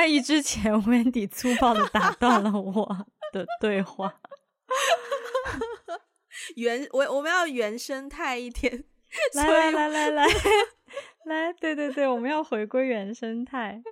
在一之前，Wendy 粗暴的打断了我的对话。原我我们要原生态一点，来 来来来来来，对对对，我们要回归原生态。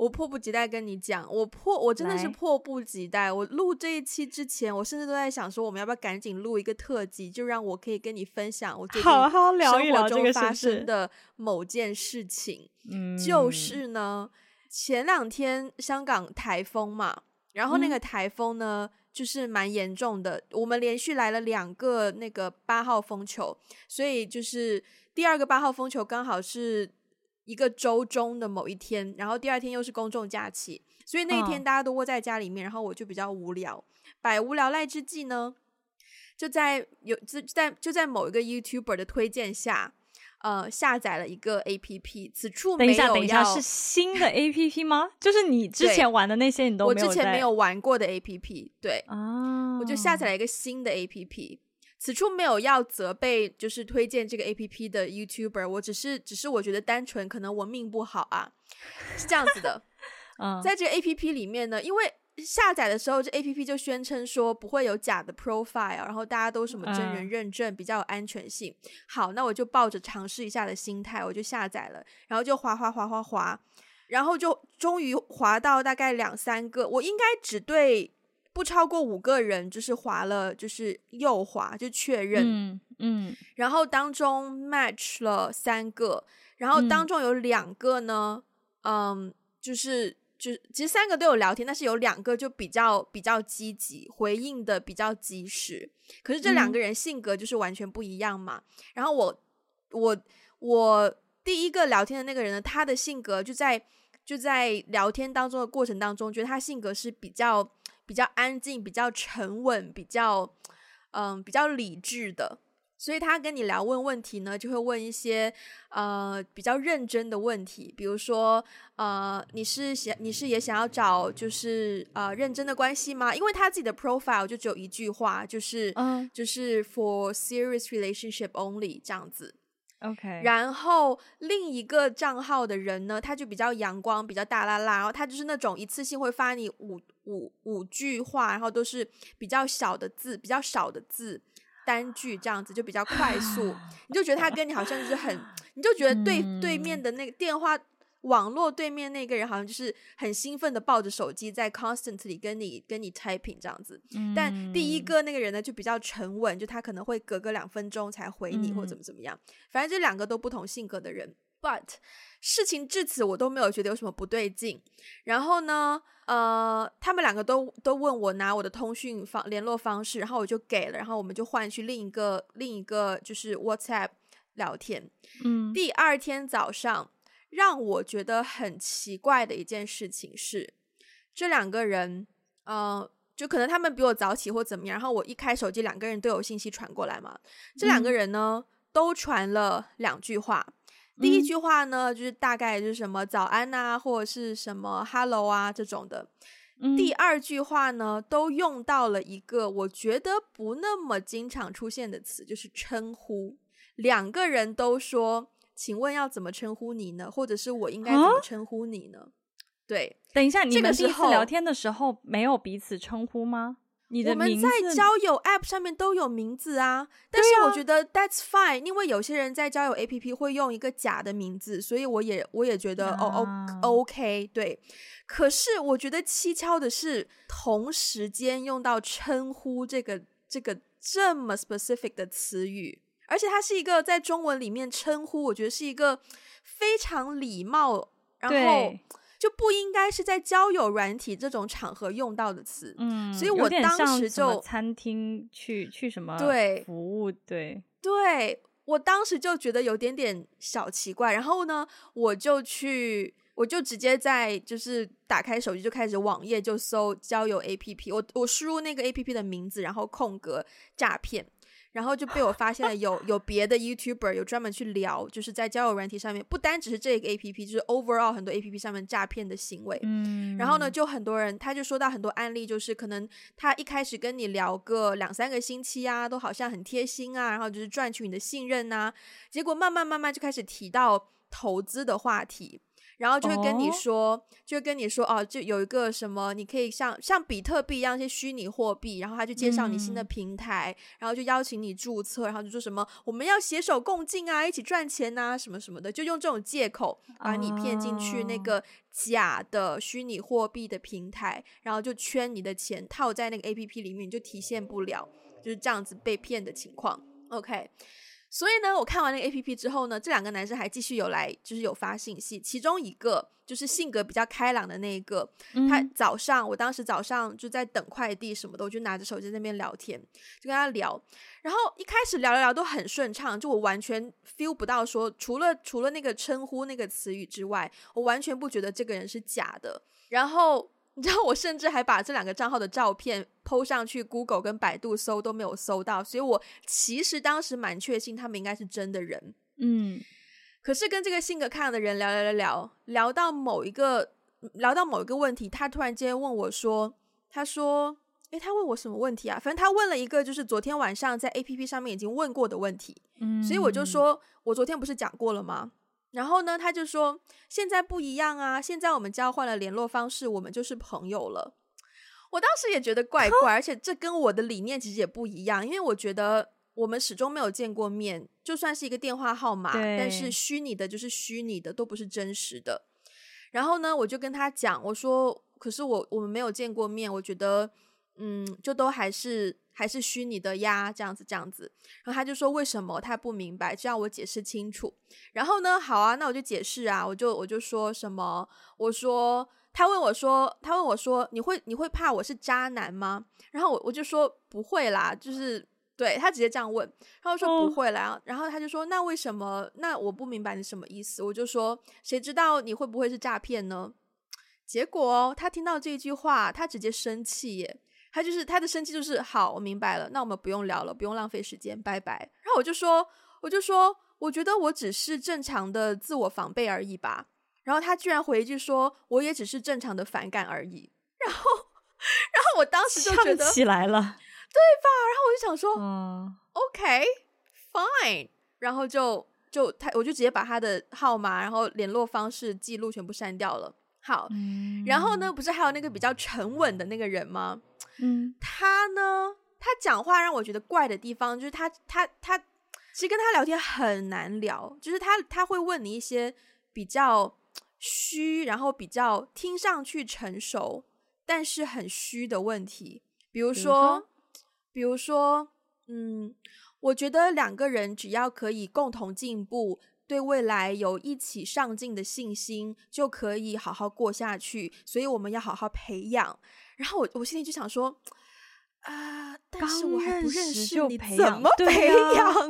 我迫不及待跟你讲，我迫我真的是迫不及待。我录这一期之前，我甚至都在想说，我们要不要赶紧录一个特辑，就让我可以跟你分享我最近生活中发生的某件事情。嗯，就是呢，前两天香港台风嘛，然后那个台风呢，嗯、就是蛮严重的。我们连续来了两个那个八号风球，所以就是第二个八号风球刚好是。一个周中的某一天，然后第二天又是公众假期，所以那一天大家都窝在家里面，然后我就比较无聊。百无聊赖之际呢，就在有在在就在某一个 YouTuber 的推荐下，呃，下载了一个 APP。此处没有要，等一下，等一下，是新的 APP 吗？就是你之前玩的那些你都没有？我之前没有玩过的 APP，对啊，我就下载了一个新的 APP。此处没有要责备，就是推荐这个 A P P 的 YouTuber，我只是，只是我觉得单纯可能我命不好啊，是这样子的。嗯，在这个 A P P 里面呢，因为下载的时候，这 A P P 就宣称说不会有假的 profile，然后大家都什么真人认证，比较有安全性。好，那我就抱着尝试一下的心态，我就下载了，然后就滑滑滑滑滑，然后就终于滑到大概两三个，我应该只对。不超过五个人，就是划了，就是右划就确认，嗯，嗯，然后当中 match 了三个，然后当中有两个呢，嗯，嗯，就是就其实三个都有聊天，但是有两个就比较比较积极，回应的比较及时，可是这两个人性格就是完全不一样嘛。嗯，然后我我我第一个聊天的那个人呢，他的性格就在就在聊天当中的过程当中，觉得他性格是比较。比较安静，比较沉稳，比较嗯，比较理智的，所以他跟你聊问问题呢，就会问一些呃比较认真的问题，比如说呃，你是想你是也想要找就是呃认真的关系吗？因为他自己的 profile 就只有一句话，就是嗯，就是 for serious relationship only 这样子。OK，然后另一个账号的人呢，他就比较阳光，比较大啦啦，然后他就是那种一次性会发你五五五句话，然后都是比较小的字，比较少的字，单句这样子就比较快速，你就觉得他跟你好像就是很，你就觉得对对面的那个电话。网络对面那个人好像就是很兴奋的抱着手机在 constantly 跟你跟你 typing 这样子，嗯，但第一个那个人呢就比较沉稳，就他可能会隔个两分钟才回你或怎么怎么样，反正这两个都不同性格的人，but 事情至此我都没有觉得有什么不对劲。然后呢，呃，他们两个都都问我拿我的通讯方联络方式，然后我就给了，然后我们就换去另一个另一个就是 WhatsApp 聊天。嗯，第二天早上。让我觉得很奇怪的一件事情是，这两个人，呃，就可能他们比我早起或怎么样，然后我一开手机，两个人都有信息传过来嘛。这两个人呢，都传了两句话。第一句话呢，就是大概就是什么早安啊，或者是什么 hello 啊这种的。第二句话呢，都用到了一个我觉得不那么经常出现的词，就是称呼。两个人都说。请问要怎么称呼你呢？或者是我应该怎么称呼你呢？啊、对，等一下，你们第一次聊天的时候没有彼此称呼吗？你的名字我们在交友 App 上面都有名字啊，但是我觉得 That's fine，因为有些人在交友 APP 会用一个假的名字，所以我也我也觉得、啊、哦哦 OK 对。可是我觉得蹊跷的是，同时间用到称呼这个这个这么 specific 的词语。而且它是一个在中文里面称呼，我觉得是一个非常礼貌，然后就不应该是在交友软体这种场合用到的词。嗯，所以我当时就餐厅去去什么对服务对对，我当时就觉得有点点小奇怪。然后呢，我就去，我就直接在就是打开手机就开始网页就搜交友 APP，我我输入那个 APP 的名字，然后空格诈骗。然后就被我发现了有，有有别的 YouTuber 有专门去聊，就是在交友软体上面，不单只是这个 APP，就是 overall 很多 APP 上面诈骗的行为。嗯，然后呢，就很多人他就说到很多案例，就是可能他一开始跟你聊个两三个星期啊，都好像很贴心啊，然后就是赚取你的信任呐，结果慢慢慢慢就开始提到投资的话题。然后就会跟你说，oh? 就会跟你说哦，就有一个什么，你可以像像比特币一样一些虚拟货币，然后他就介绍你新的平台，嗯、然后就邀请你注册，然后就说什么我们要携手共进啊，一起赚钱啊，什么什么的，就用这种借口把你骗进去那个假的虚拟货币的平台，oh. 然后就圈你的钱套在那个 APP 里面，你就提现不了，就是这样子被骗的情况。OK。所以呢，我看完那个 APP 之后呢，这两个男生还继续有来，就是有发信息。其中一个就是性格比较开朗的那一个，嗯、他早上，我当时早上就在等快递什么的，我就拿着手机在那边聊天，就跟他聊。然后一开始聊聊聊都很顺畅，就我完全 feel 不到说，除了除了那个称呼那个词语之外，我完全不觉得这个人是假的。然后。你知道我甚至还把这两个账号的照片 PO 上去，Google 跟百度搜都没有搜到，所以我其实当时蛮确信他们应该是真的人。嗯，可是跟这个性格开朗的人聊聊聊聊，聊到某一个聊到某一个问题，他突然间问我说：“他说，诶，他问我什么问题啊？反正他问了一个就是昨天晚上在 APP 上面已经问过的问题。嗯，所以我就说我昨天不是讲过了吗？”然后呢，他就说现在不一样啊，现在我们交换了联络方式，我们就是朋友了。我当时也觉得怪怪，而且这跟我的理念其实也不一样，因为我觉得我们始终没有见过面，就算是一个电话号码，但是虚拟的就是虚拟的，都不是真实的。然后呢，我就跟他讲，我说，可是我我们没有见过面，我觉得，嗯，就都还是。还是虚拟的呀，这样子，这样子。然后他就说为什么他不明白，就要我解释清楚。然后呢，好啊，那我就解释啊，我就我就说什么，我说他问我说，他问我说，你会你会怕我是渣男吗？然后我我就说不会啦，就是对他直接这样问，然后说不会啦。然后他就说那为什么？那我不明白你什么意思。我就说谁知道你会不会是诈骗呢？结果他听到这句话，他直接生气耶。他就是他的生气就是好，我明白了，那我们不用聊了，不用浪费时间，拜拜。然后我就说，我就说，我觉得我只是正常的自我防备而已吧。然后他居然回一句说，我也只是正常的反感而已。然后，然后我当时就觉得起来了，对吧？然后我就想说，嗯，OK，Fine。然后就就他，我就直接把他的号码，然后联络方式记录全部删掉了。好，嗯，然后呢，不是还有那个比较沉稳的那个人吗？嗯，他呢，他讲话让我觉得怪的地方就是他他他，其实跟他聊天很难聊，就是他他会问你一些比较虚，然后比较听上去成熟，但是很虚的问题，比如说，比如说，嗯，我觉得两个人只要可以共同进步，对未来有一起上进的信心，就可以好好过下去，所以我们要好好培养。然后我我心里就想说，啊、呃，但是我还不认识你，怎么培养啊？对呀、啊，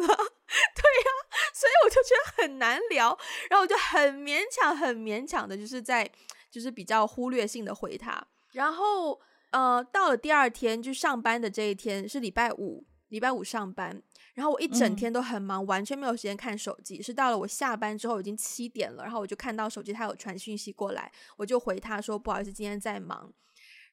所以我就觉得很难聊，然后我就很勉强、很勉强的，就是在就是比较忽略性的回他。然后呃，到了第二天就上班的这一天是礼拜五，礼拜五上班，然后我一整天都很忙，嗯、完全没有时间看手机。是到了我下班之后已经七点了，然后我就看到手机他有传讯息过来，我就回他说不好意思，今天在忙。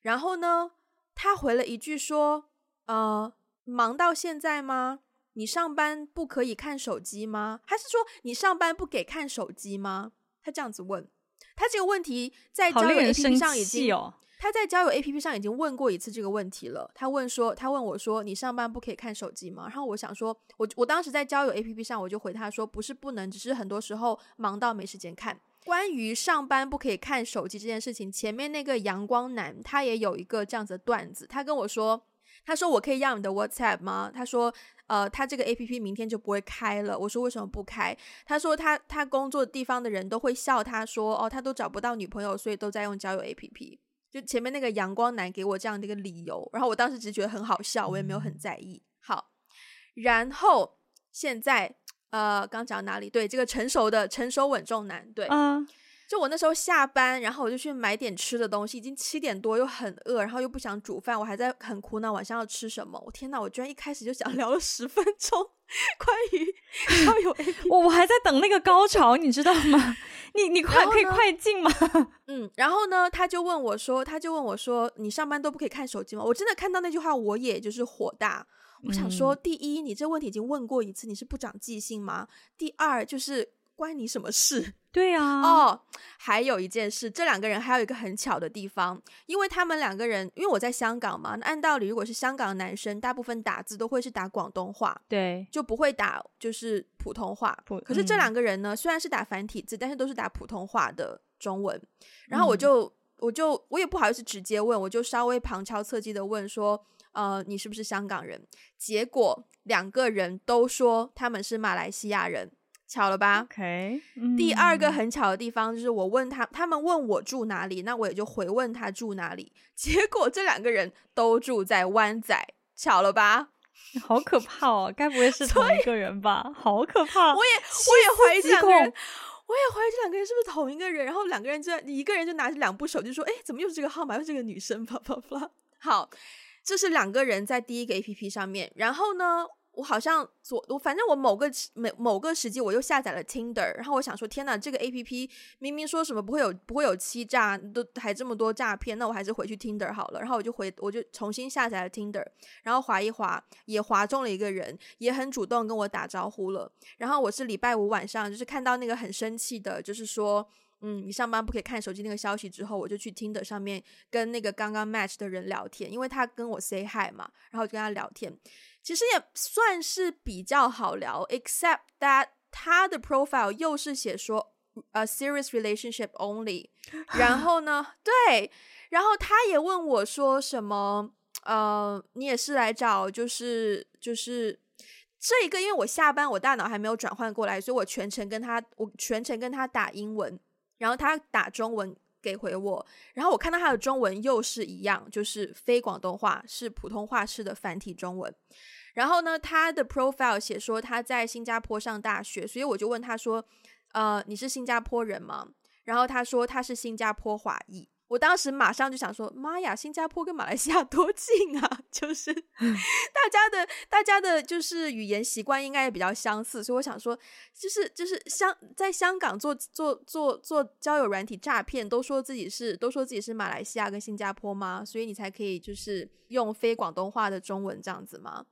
然后呢，他回了一句说：“呃，忙到现在吗？你上班不可以看手机吗？还是说你上班不给看手机吗？”他这样子问。他这个问题在交友 APP 上已经，哦、他在交友 APP 上已经问过一次这个问题了。他问说，他问我说：“你上班不可以看手机吗？”然后我想说，我我当时在交友 APP 上，我就回他说：“不是不能，只是很多时候忙到没时间看。”关于上班不可以看手机这件事情，前面那个阳光男他也有一个这样子的段子。他跟我说，他说我可以要你的 WhatsApp 吗？他说，呃，他这个 APP 明天就不会开了。我说为什么不开？他说他他工作地方的人都会笑他说，哦，他都找不到女朋友，所以都在用交友 APP。就前面那个阳光男给我这样的一个理由，然后我当时只觉得很好笑，我也没有很在意。好，然后现在。呃，刚讲到哪里？对，这个成熟的、成熟稳重男，对，嗯，就我那时候下班，然后我就去买点吃的东西，已经七点多，又很饿，然后又不想煮饭，我还在很苦恼晚上要吃什么。我天呐，我居然一开始就想 聊了十分钟关于 交友 APP，我我还在等那个高潮，你知道吗？你你快可以快进吗？嗯，然后呢，他就问我说，他就问我说，你上班都不可以看手机吗？我真的看到那句话，我也就是火大。我想说，第一，你这问题已经问过一次，你是不长记性吗？第二，就是关你什么事？对啊。哦，还有一件事，这两个人还有一个很巧的地方，因为他们两个人，因为我在香港嘛，按道理如果是香港的男生，大部分打字都会是打广东话，对，就不会打就是普通话。可是这两个人呢，虽然是打繁体字，但是都是打普通话的中文。然后我就，嗯、我就，我也不好意思直接问，我就稍微旁敲侧击的问说。呃，你是不是香港人？结果两个人都说他们是马来西亚人，巧了吧？OK，第二个很巧的地方就是我问他，他们问我住哪里，那我也就回问他住哪里。结果这两个人都住在湾仔，巧了吧？好可怕哦！该不会是同一个人吧？好可怕！我也我也怀疑这两个人，我也怀疑这两个人是不是同一个人。然后两个人就一个人就拿着两部手机说：“哎，怎么又是这个号码？又是这个女生？” 啪啪啪。好。这是两个人在第一个 APP 上面，然后呢，我好像左我反正我某个某某个时机我又下载了 Tinder，然后我想说，天哪，这个 APP 明明说什么不会有不会有欺诈，都还这么多诈骗，那我还是回去 Tinder 好了。然后我就回我就重新下载了 Tinder，然后滑一滑也滑中了一个人，也很主动跟我打招呼了。然后我是礼拜五晚上就是看到那个很生气的，就是说。嗯，你上班不可以看手机那个消息之后，我就去 Tinder 上面跟那个刚刚 match 的人聊天，因为他跟我 say hi 嘛，然后就跟他聊天，其实也算是比较好聊，except that 他的 profile 又是写说 a serious relationship only，然后呢，对，然后他也问我说什么，呃，你也是来找就是就是这一个，因为我下班我大脑还没有转换过来，所以我全程跟他我全程跟他打英文。然后他打中文给回我，然后我看到他的中文又是一样，就是非广东话，是普通话式的繁体中文。然后呢，他的 profile 写说他在新加坡上大学，所以我就问他说：“呃，你是新加坡人吗？”然后他说他是新加坡华裔。我当时马上就想说，妈呀，新加坡跟马来西亚 多近啊！就是大家的大家的，就是语言习惯应该也比较相似，所以我想说，就是就是香在香港做做做做交友软体诈骗，都说自己是都说自己是马来西亚跟新加坡吗？所以你才可以就是用非广东话的中文这样子吗？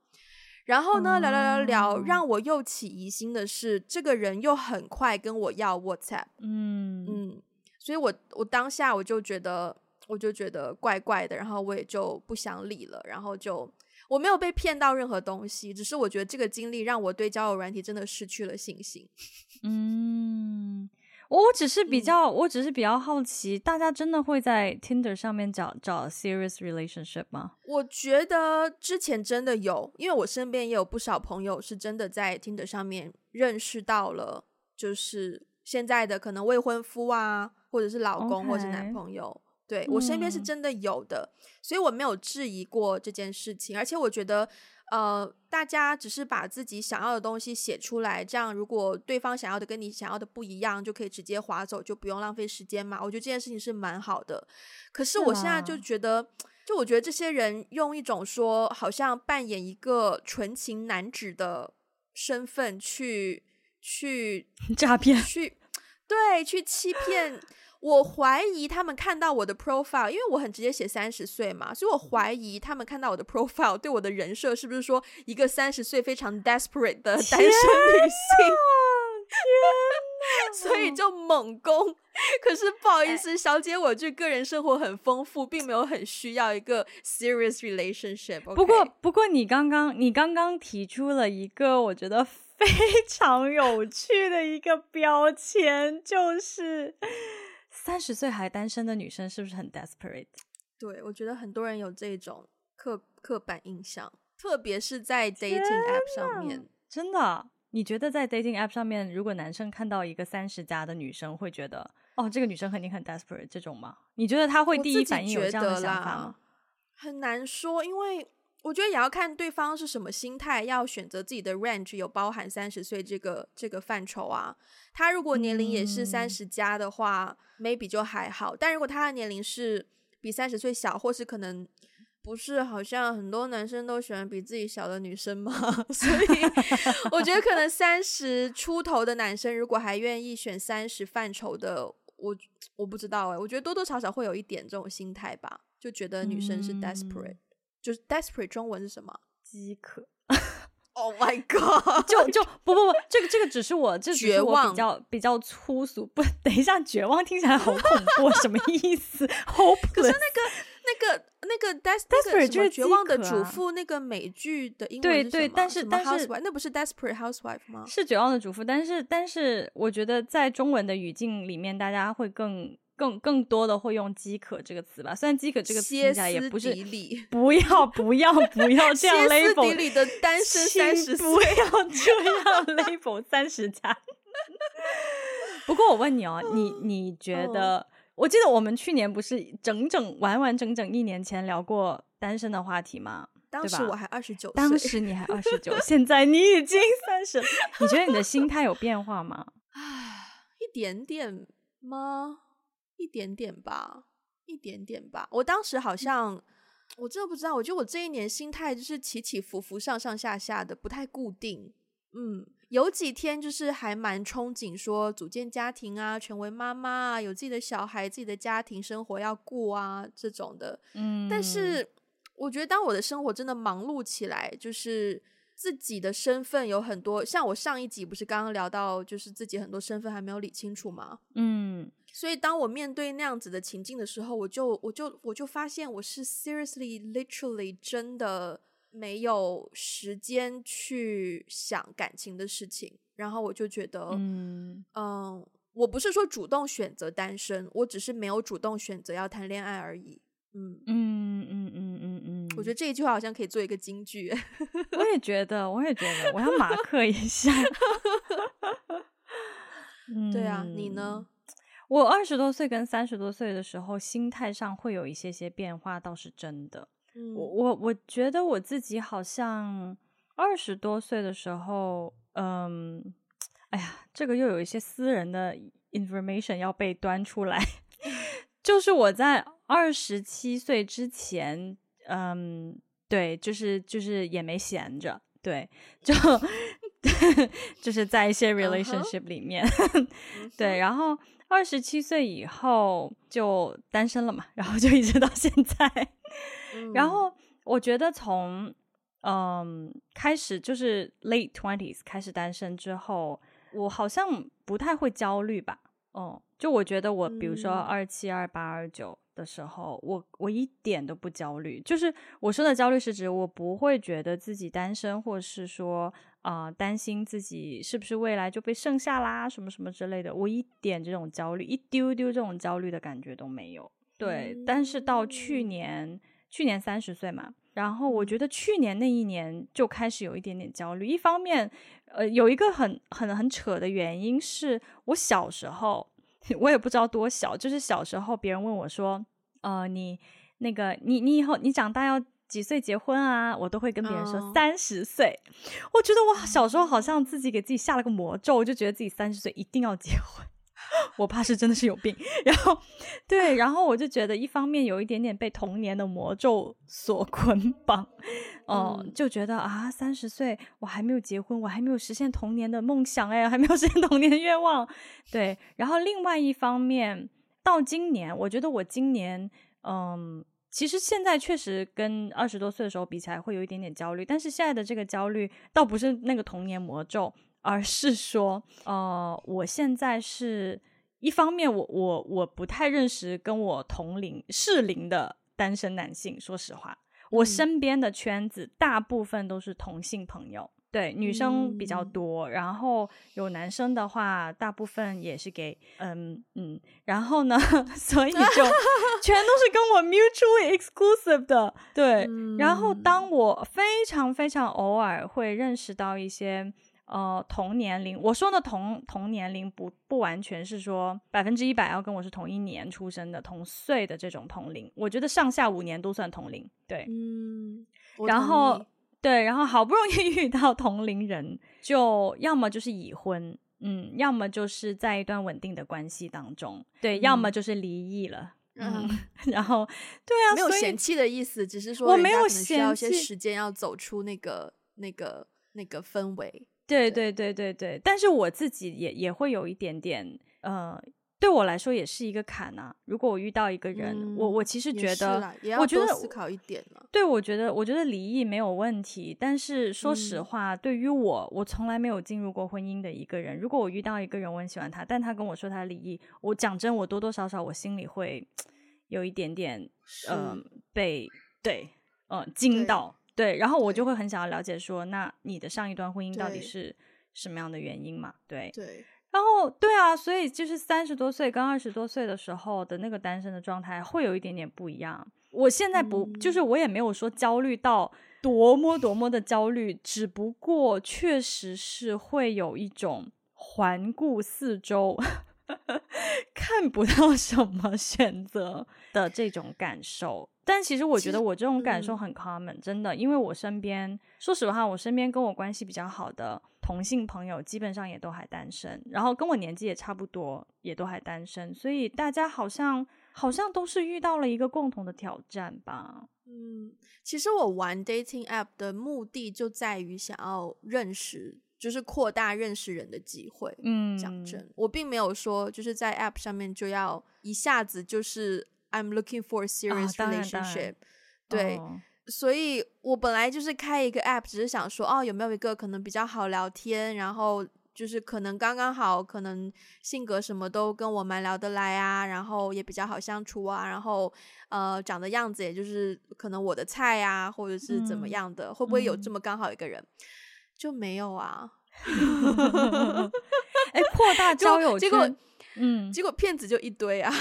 然后呢，聊聊聊聊，让我又起疑心的是，这个人又很快跟我要 WhatsApp，嗯嗯。所以我，我我当下我就觉得，我就觉得怪怪的，然后我也就不想理了，然后就我没有被骗到任何东西，只是我觉得这个经历让我对交友软体真的失去了信心。嗯，我只是比较，嗯、我只是比较好奇，大家真的会在 Tinder 上面找找 serious relationship 吗？我觉得之前真的有，因为我身边也有不少朋友是真的在 Tinder 上面认识到了，就是现在的可能未婚夫啊。或者是老公，Okay. 或者是男朋友，对，我身边是真的有的，嗯，所以我没有质疑过这件事情。而且我觉得，呃，大家只是把自己想要的东西写出来，这样如果对方想要的跟你想要的不一样，就可以直接划走，就不用浪费时间嘛。我觉得这件事情是蛮好的。可是我现在就觉得，就我觉得这些人用一种说好像扮演一个纯情男子的身份去去 诈骗，去对，去欺骗。我怀疑他们看到我的 profile，因为我很直接写三十岁嘛，所以我怀疑他们看到我的 profile 对我的人设是不是说一个三十岁非常 desperate 的单身女性？所以就猛攻。可是不好意思，小姐，我这个人生活很丰富，并没有很需要一个 serious relationship。Okay? 不过，不过你刚刚你刚刚提出了一个我觉得非常有趣的一个标签，就是。三十岁还单身的女生是不是很 desperate？对，我觉得很多人有这种刻刻板印象，特别是在 dating app 上面。真的？你觉得在 dating app 上面，如果男生看到一个三十加的女生，会觉得哦，这个女生肯定很 desperate 这种吗？你觉得他会第一反应有这样的想法吗？很难说，因为。我觉得也要看对方是什么心态，要选择自己的 range 有包含三十岁这个这个范畴啊。他如果年龄也是三十加的话，嗯，maybe 就还好。但如果他的年龄是比三十岁小，或是可能不是，好像很多男生都喜欢比自己小的女生嘛，所以我觉得可能三十出头的男生如果还愿意选三十范畴的，我我不知道哎，我觉得多多少少会有一点这种心态吧，就觉得女生是 desperate。嗯就是 desperate 中文是什么？饥渴 Oh my god！就就不不不，这个这个只是我，这只是我比较比较粗俗。不，等一下，绝望听起来好恐怖，什么意思？Hopeless。可是那个那个那个 desperate 就是绝望的主妇，那个美剧的英文对对，但是但是那不是 desperate housewife 吗？是绝望的主妇，但是但是我觉得在中文的语境里面，大家会更。更更多的会用饥渴这个词吧，虽然饥渴这个词听起来也不是，不要不要不要这样 label，里的单身三十岁，不要这样 label 三十加。不过我问你哦，你你 觉得？哦、我记得我们去年不是整整完完整整一年前聊过单身的话题吗？当时我还二十九岁，当时你还二十九，现在你已经三十，你觉得你的心态有变化吗？啊，一点点吗？一点点吧，一点点吧。我当时好像，我真的不知道。我觉得我这一年心态就是起起伏伏、上上下下的，不太固定。嗯，有几天就是还蛮憧憬说组建家庭啊，成为妈妈啊，有自己的小孩、自己的家庭生活要过啊这种的。嗯，但是我觉得当我的生活真的忙碌起来，就是自己的身份有很多。像我上一集不是刚刚聊到，就是自己很多身份还没有理清楚吗？嗯。所以，当我面对那样子的情境的时候，我就我就我就发现我是 seriously literally 真的没有时间去想感情的事情。然后我就觉得，嗯嗯，我不是说主动选择单身，我只是没有主动选择要谈恋爱而已。嗯嗯嗯嗯嗯嗯，我觉得这一句话好像可以做一个金句。我也觉得，我也觉得，我要马克一下。对啊，你呢？我二十多岁跟三十多岁的时候，心态上会有一些些变化，倒是真的。嗯、我我我觉得我自己好像二十多岁的时候，嗯，哎呀，这个又有一些私人的 information 要被端出来。就是我在二十七岁之前，嗯，对，就是就是也没闲着，对，就 就是在一些 relationship 里面，uh huh. 对，然后。二十七岁以后就单身了嘛，然后就一直到现在。嗯、然后我觉得从嗯开始就是 late twenties 开始单身之后，我好像不太会焦虑吧。哦、嗯，就我觉得我比如说二七、二八、二九的时候，我我一点都不焦虑。就是我说的焦虑是指我不会觉得自己单身，或是说。啊、呃，担心自己是不是未来就被剩下啦，什么什么之类的，我一点这种焦虑，一丢丢这种焦虑的感觉都没有。对，嗯、但是到去年，去年三十岁嘛，然后我觉得去年那一年就开始有一点点焦虑。一方面，呃，有一个很很很扯的原因是我小时候，我也不知道多小，就是小时候别人问我说，呃，你那个你你以后你长大要。几岁结婚啊？我都会跟别人说三十岁。Oh. 我觉得我小时候好像自己给自己下了个魔咒，我就觉得自己三十岁一定要结婚。我怕是真的是有病。然后，对，然后我就觉得一方面有一点点被童年的魔咒所捆绑，哦、嗯，就觉得啊，三十岁我还没有结婚，我还没有实现童年的梦想，哎，还没有实现童年的愿望。对，然后另外一方面，到今年，我觉得我今年，嗯。其实现在确实跟二十多岁的时候比起来会有一点点焦虑，但是现在的这个焦虑倒不是那个童年魔咒，而是说，呃，我现在是一方面我，我我我不太认识跟我同龄适龄的单身男性，说实话，我身边的圈子大部分都是同性朋友。对，女生比较多，嗯、然后有男生的话，大部分也是给嗯嗯，然后呢，所以就 全都是跟我 mutually exclusive 的。对，嗯、然后当我非常非常偶尔会认识到一些呃同年龄，我说的同同年龄不不完全是说百分之一百要跟我是同一年出生的同岁的这种同龄，我觉得上下五年都算同龄。对，嗯，然后。对，然后好不容易 遇到同龄人，就要么就是已婚，嗯，要么就是在一段稳定的关系当中，对，嗯、要么就是离异了，嗯，嗯。然后对啊，没有嫌弃的意思，只是说我没有，需要一些时间要走出那个那个那个氛围，对。对对对对，但是我自己也也会有一点点呃对我来说也是一个坎啊。如果我遇到一个人，嗯、我我其实觉得，我觉得思考一点了。对，我觉得我觉得离异没有问题，但是说实话，嗯、对于我，我从来没有进入过婚姻的一个人，如果我遇到一个人，我很喜欢他，但他跟我说他离异，我讲真，我多多少少我心里会有一点点，嗯、呃，被对，嗯、呃，惊到，对，对，然后我就会很想要了解说，那你的上一段婚姻到底是什么样的原因嘛？对，对。然后对啊，所以就是三十多岁跟二十多岁的时候的那个单身的状态会有一点点不一样。我现在不，嗯、就是我也没有说焦虑到多么多么的焦虑，只不过确实是会有一种环顾四周，看不到什么选择的这种感受。但其实我觉得我这种感受很 common，嗯、真的，因为我身边，说实话，我身边跟我关系比较好的。同性朋友基本上也都还单身，然后跟我年纪也差不多，也都还单身，所以大家好像好像都是遇到了一个共同的挑战吧。嗯，其实我玩 dating app 的目的就在于想要认识，就是扩大认识人的机会。嗯，讲真，我并没有说就是在 app 上面就要一下子就是 I'm looking for a serious relationship，哦，对。哦所以我本来就是开一个 app，只是想说，哦，有没有一个可能比较好聊天，然后就是可能刚刚好，可能性格什么都跟我蛮聊得来啊，然后也比较好相处啊，然后呃，长的样子也就是可能我的菜啊，或者是怎么样的，嗯、会不会有这么刚好一个人？嗯、就没有啊。哎，扩大 交友圈，结果嗯，结果骗子就一堆啊。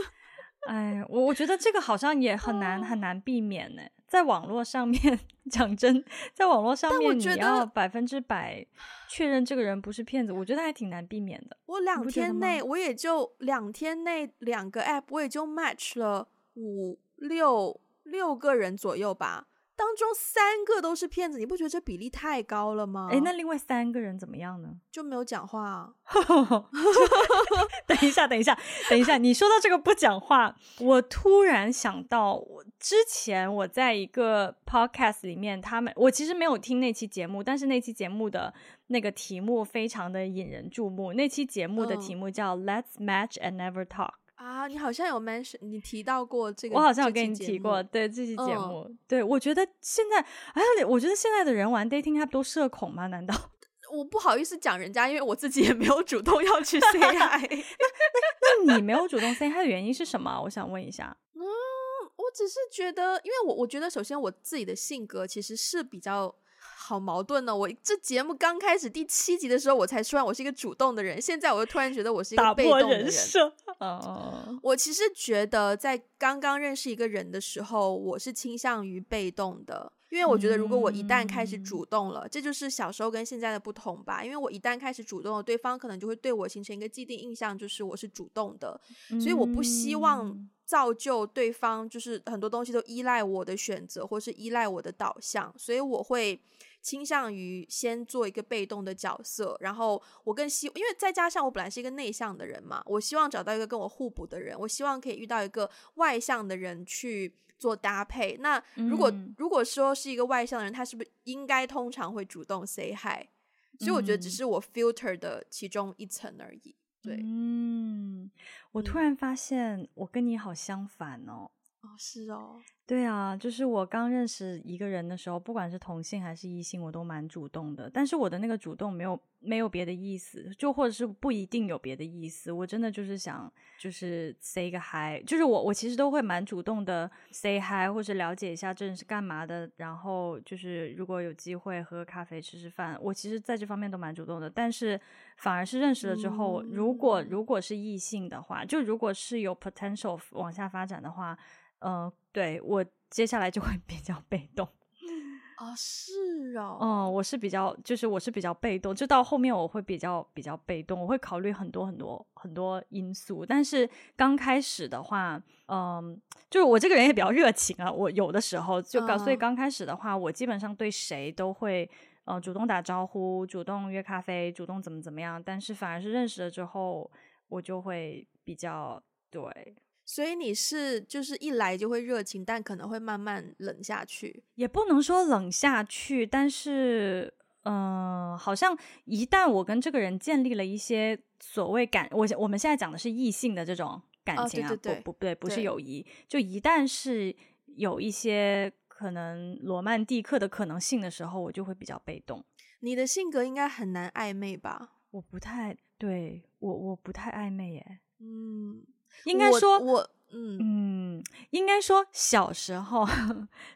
哎，我我觉得这个好像也很难、哦、很难避免呢。在网络上面 讲真，在网络上面你要百分之百确认这个人不是骗子，我觉得还挺难避免的。我两天内我也就两天内两个 app 我也就 match 了五六六个人左右吧。当中三个都是骗子，你不觉得这比例太高了吗？哎，那另外三个人怎么样呢？就没有讲话啊。等一下，等一下，等一下，你说到这个不讲话，我突然想到，我之前我在一个 podcast 里面，他们我其实没有听那期节目，但是那期节目的那个题目非常的引人注目。那期节目的题目叫 Let's Match and Never Talk。啊，你好像有 mention，你提到过这个，我好像有跟你提过，对这期节目，嗯、对我觉得现在，哎呀，我觉得现在的人玩 dating app 都社恐吗？难道？我不好意思讲人家，因为我自己也没有主动要去 say hi。那你没有主动 say hi 的原因是什么？我想问一下。嗯，我只是觉得，因为我我觉得，首先我自己的性格其实是比较。好矛盾呢！我这节目刚开始第七集的时候，我才说我是一个主动的人，现在我又突然觉得我是一个被动的人。哦，我其实觉得在刚刚认识一个人的时候，我是倾向于被动的，因为我觉得如果我一旦开始主动了，嗯、这就是小时候跟现在的不同吧。因为我一旦开始主动了，对方可能就会对我形成一个既定印象，就是我是主动的，所以我不希望造就对方就是很多东西都依赖我的选择，或是依赖我的导向，所以我会。倾向于先做一个被动的角色，然后我更希，因为再加上我本来是一个内向的人嘛，我希望找到一个跟我互补的人，我希望可以遇到一个外向的人去做搭配。那如果、嗯、如果说是一个外向的人，他是不是应该通常会主动 say hi？所以我觉得只是我 filter 的其中一层而已。对，嗯，我突然发现我跟你好相反哦。哦，是哦。对啊，就是我刚认识一个人的时候，不管是同性还是异性，我都蛮主动的。但是我的那个主动没有没有别的意思，就或者是不一定有别的意思。我真的就是想，就是 say 个 hi，就是我我其实都会蛮主动的 say hi，或者了解一下这人是干嘛的。然后就是如果有机会喝咖啡吃吃饭，我其实在这方面都蛮主动的。但是反而是认识了之后，嗯、如果如果是异性的话，就如果是有 potential 往下发展的话。嗯、呃，对，我接下来就会比较被动。啊，是哦。嗯，我是比较，就是我是比较被动，就到后面我会比较比较被动，我会考虑很多很多很多因素。但是刚开始的话，嗯，就是我这个人也比较热情啊。我有的时候就刚，所以刚开始的话，我基本上对谁都会呃主动打招呼，主动约咖啡，主动怎么怎么样。但是反而是认识了之后，我就会比较对。所以你是就是一来就会热情，但可能会慢慢冷下去，也不能说冷下去，但是嗯、呃，好像一旦我跟这个人建立了一些所谓感，我我们现在讲的是异性的这种感情啊，哦、对对对不不对，不是友谊，就一旦是有一些可能罗曼蒂克的可能性的时候，我就会比较被动。你的性格应该很难暧昧吧？我不太对我，我不太暧昧耶。嗯，应该说，我，嗯，应该说小时候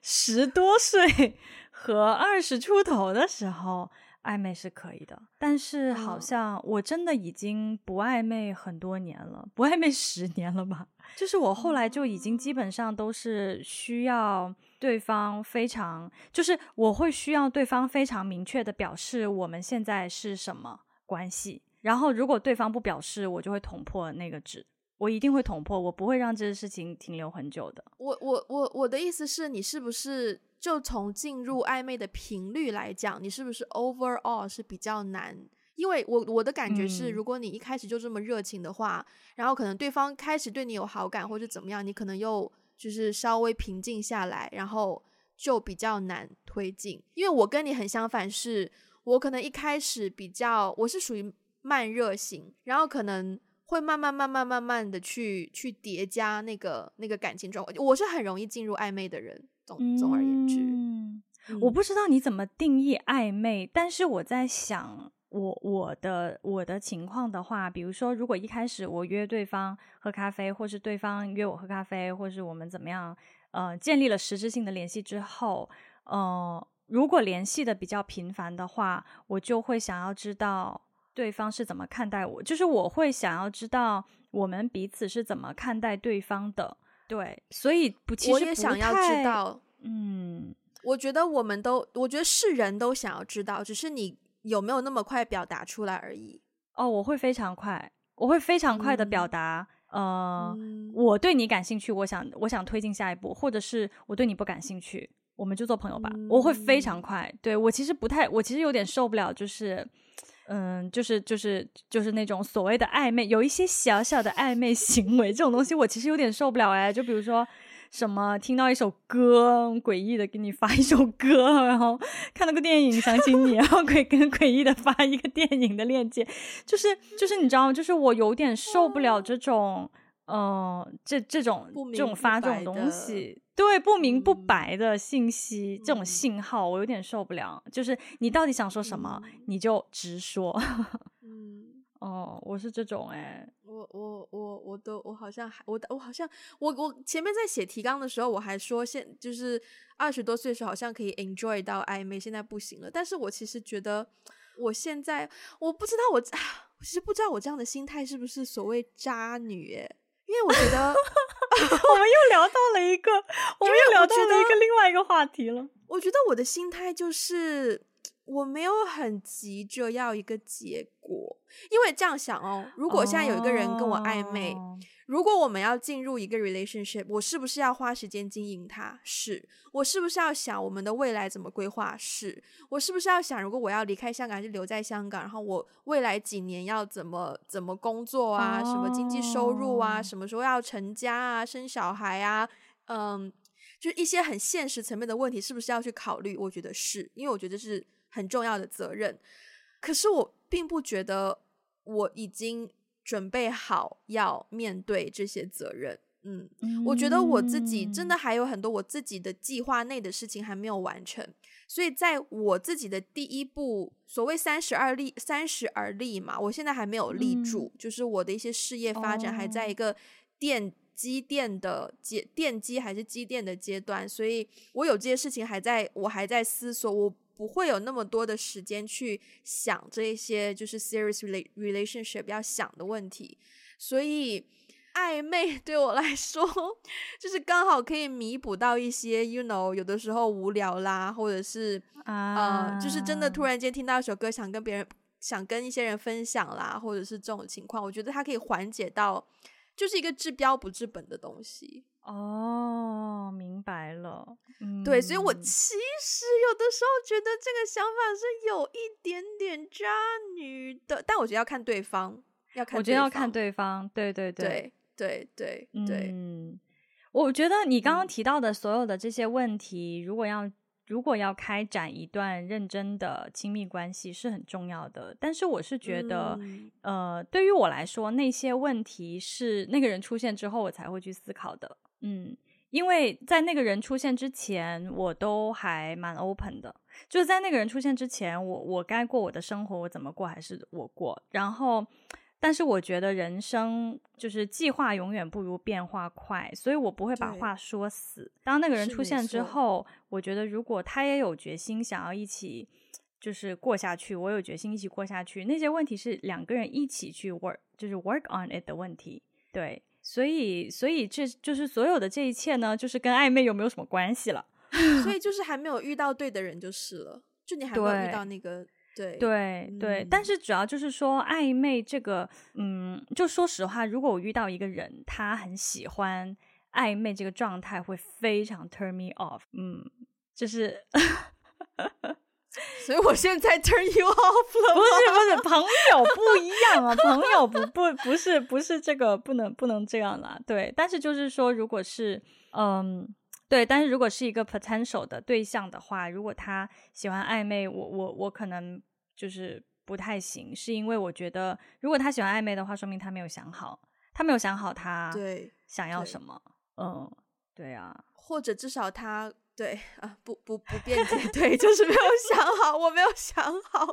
十多岁和二十出头的时候暧昧是可以的，但是好像我真的已经不暧昧很多年了，不暧昧十年了吧？就是我后来就已经基本上都是需要。对方非常，就是我会需要对方非常明确的表示我们现在是什么关系，然后如果对方不表示，我就会捅破那个纸，我一定会捅破，我不会让这个事情停留很久的。我我我我的意思是你是不是就从进入暧昧的频率来讲，你是不是 overall 是比较难？因为我我的感觉是，如果你一开始就这么热情的话，嗯、然后可能对方开始对你有好感或者怎么样，你可能又。就是稍微平静下来，然后就比较难推进。因为我跟你很相反是，是我可能一开始比较，我是属于慢热型，然后可能会慢慢慢慢慢慢的去去叠加那个那个感情状况。我是很容易进入暧昧的人。总总而言之，嗯，我不知道你怎么定义暧昧，但是我在想。我我的我的情况的话，比如说，如果一开始我约对方喝咖啡，或是对方约我喝咖啡，或是我们怎么样，呃，建立了实质性的联系之后，呃，如果联系的比较频繁的话，我就会想要知道对方是怎么看待我，就是我会想要知道我们彼此是怎么看待对方的。对，所以不，其实想要知道，嗯，我觉得我们都，我觉得是人都想要知道，只是你。有没有那么快表达出来而已？哦，我会非常快，我会非常快的表达。嗯、呃，嗯、我对你感兴趣，我想，我想推进下一步，或者是我对你不感兴趣，我们就做朋友吧。嗯、我会非常快。对，我其实不太，我其实有点受不了，就是，嗯，就是就是就是那种所谓的暧昧，有一些小小的暧昧行为这种东西，我其实有点受不了哎。就比如说。什么？听到一首歌，诡异的给你发一首歌，然后看到个电影想起你，然后可以跟诡异的发一个电影的链接，就是就是你知道吗？就是我有点受不了这种，嗯、呃，这这种这种发这种东西，对，不明不白的信息，嗯、这种信号我有点受不了。就是你到底想说什么，嗯、你就直说。嗯。哦，我是这种哎，我我我我都我好像还我我好像我我前面在写提纲的时候我还说现就是二十多岁的时候好像可以 enjoy 到暧昧，现在不行了。但是我其实觉得我现在我不知道我我其实不知道我这样的心态是不是所谓渣女哎，因为我觉得 我们又聊到了一个，我们又聊到了一个另外一个话题了。我觉得我的心态就是。我没有很急着要一个结果，因为这样想哦，如果现在有一个人跟我暧昧，哦、如果我们要进入一个 relationship，我是不是要花时间经营它？是，我是不是要想我们的未来怎么规划？是，我是不是要想，如果我要离开香港还是留在香港，然后我未来几年要怎么怎么工作啊？哦、什么经济收入啊？什么时候要成家啊？生小孩啊？嗯，就一些很现实层面的问题，是不是要去考虑？我觉得是，因为我觉得是。很重要的责任，可是我并不觉得我已经准备好要面对这些责任。嗯，嗯，我觉得我自己真的还有很多我自己的计划内的事情还没有完成，所以在我自己的第一步，所谓三十而立，三十而立嘛，我现在还没有立住，嗯、就是我的一些事业发展还在一个奠基奠的阶奠基还是积淀的阶段，所以我有这些事情还在我还在思索我。不会有那么多的时间去想这一些就是 serious relationship 要想的问题，所以暧昧 对我来说就是刚好可以弥补到一些，you know，有的时候无聊啦，或者是啊、uh, 呃，就是真的突然间听到一首歌，想跟别人想跟一些人分享啦，或者是这种情况，我觉得它可以缓解到，就是一个治标不治本的东西。哦，明白了。嗯，对，所以我其实有的时候觉得这个想法是有一点点渣女的，但我觉得要看对方，要看。我觉得要看对方，对对对对对对对。嗯，我觉得你刚刚提到的所有的这些问题，如果要。如果要开展一段认真的亲密关系是很重要的。但是我是觉得，嗯、呃，对于我来说，那些问题是那个人出现之后我才会去思考的。嗯，因为在那个人出现之前，我都还蛮 open 的。就是在那个人出现之前，我我该过我的生活，我怎么过还是我过。然后。但是我觉得人生就是计划永远不如变化快，所以我不会把话说死。当那个人出现之后，我觉得如果他也有决心想要一起就是过下去，我有决心一起过下去，那些问题是两个人一起去 work，就是 work on it 的问题。对，所以所以这就是所有的这一切呢，就是跟暧昧有没有什么关系了？所以 就是还没有遇到对的人就是了，就你还没有遇到那个。对对、嗯、对，但是主要就是说暧昧这个，嗯，就说实话，如果我遇到一个人，他很喜欢暧昧这个状态，会非常 turn me off，嗯，就是，所以我现在 turn you off 了，不是不是，朋友不一样啊，朋友不不 不是不是这个不能不能这样啦，对，但是就是说，如果是嗯。对，但是如果是一个 potential 的对象的话，如果他喜欢暧昧，我我我可能就是不太行，是因为我觉得如果他喜欢暧昧的话，说明他没有想好，他没有想好他对想要什么，嗯，对啊，或者至少他对啊不不不辩解，对，就是没有想好，我没有想好，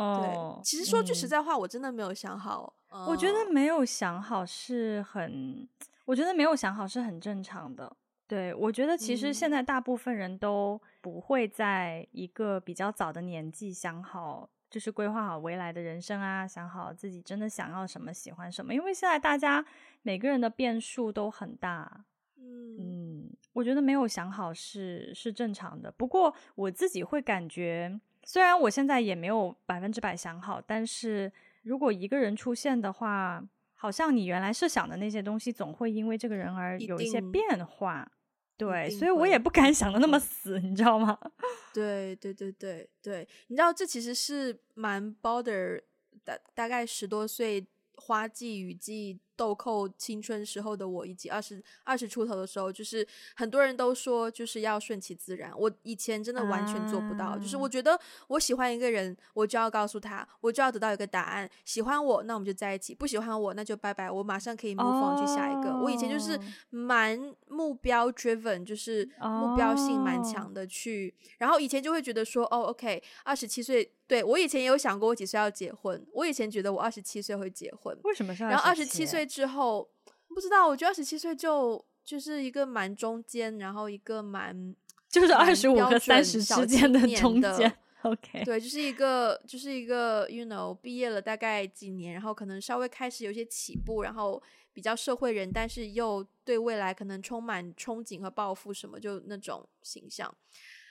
啊，对，其实说句实在话，嗯，我真的没有想好，我觉得没有想好是很。我觉得没有想好是很正常的。对，我觉得其实现在大部分人都不会在一个比较早的年纪想好，就是规划好未来的人生啊，想好自己真的想要什么、喜欢什么。因为现在大家每个人的变数都很大。嗯嗯，我觉得没有想好是是正常的。不过我自己会感觉，虽然我现在也没有百分之百想好，但是如果一个人出现的话。好像你原来设想的那些东西，总会因为这个人而有一些变化，对，所以我也不敢想的那么死，你知道吗？对对对对对，你知道这其实是蛮 bother 大大概十多岁花季雨季。豆蔻青春时候的我，以及二十二十出头的时候，就是很多人都说就是要顺其自然。我以前真的完全做不到，啊、就是我觉得我喜欢一个人，我就要告诉他，我就要得到一个答案。喜欢我，那我们就在一起；不喜欢我，那就拜拜。我马上可以 move on 去下一个。哦、我以前就是蛮目标 driven，就是目标性蛮强的去。哦、然后以前就会觉得说，哦，OK，二十七岁。对，我以前也有想过我几岁要结婚，我以前觉得我二十七岁会结婚，为什么是然后二十七岁之后，不知道，我觉得二十七岁就就是一个蛮中间，然后一个蛮就是二十五和三十之间的中间，OK，对，就是一个就是一个，you know，毕业了大概几年，然后可能稍微开始有些起步，然后比较社会人，但是又对未来可能充满憧憬和抱负什么，就那种形象。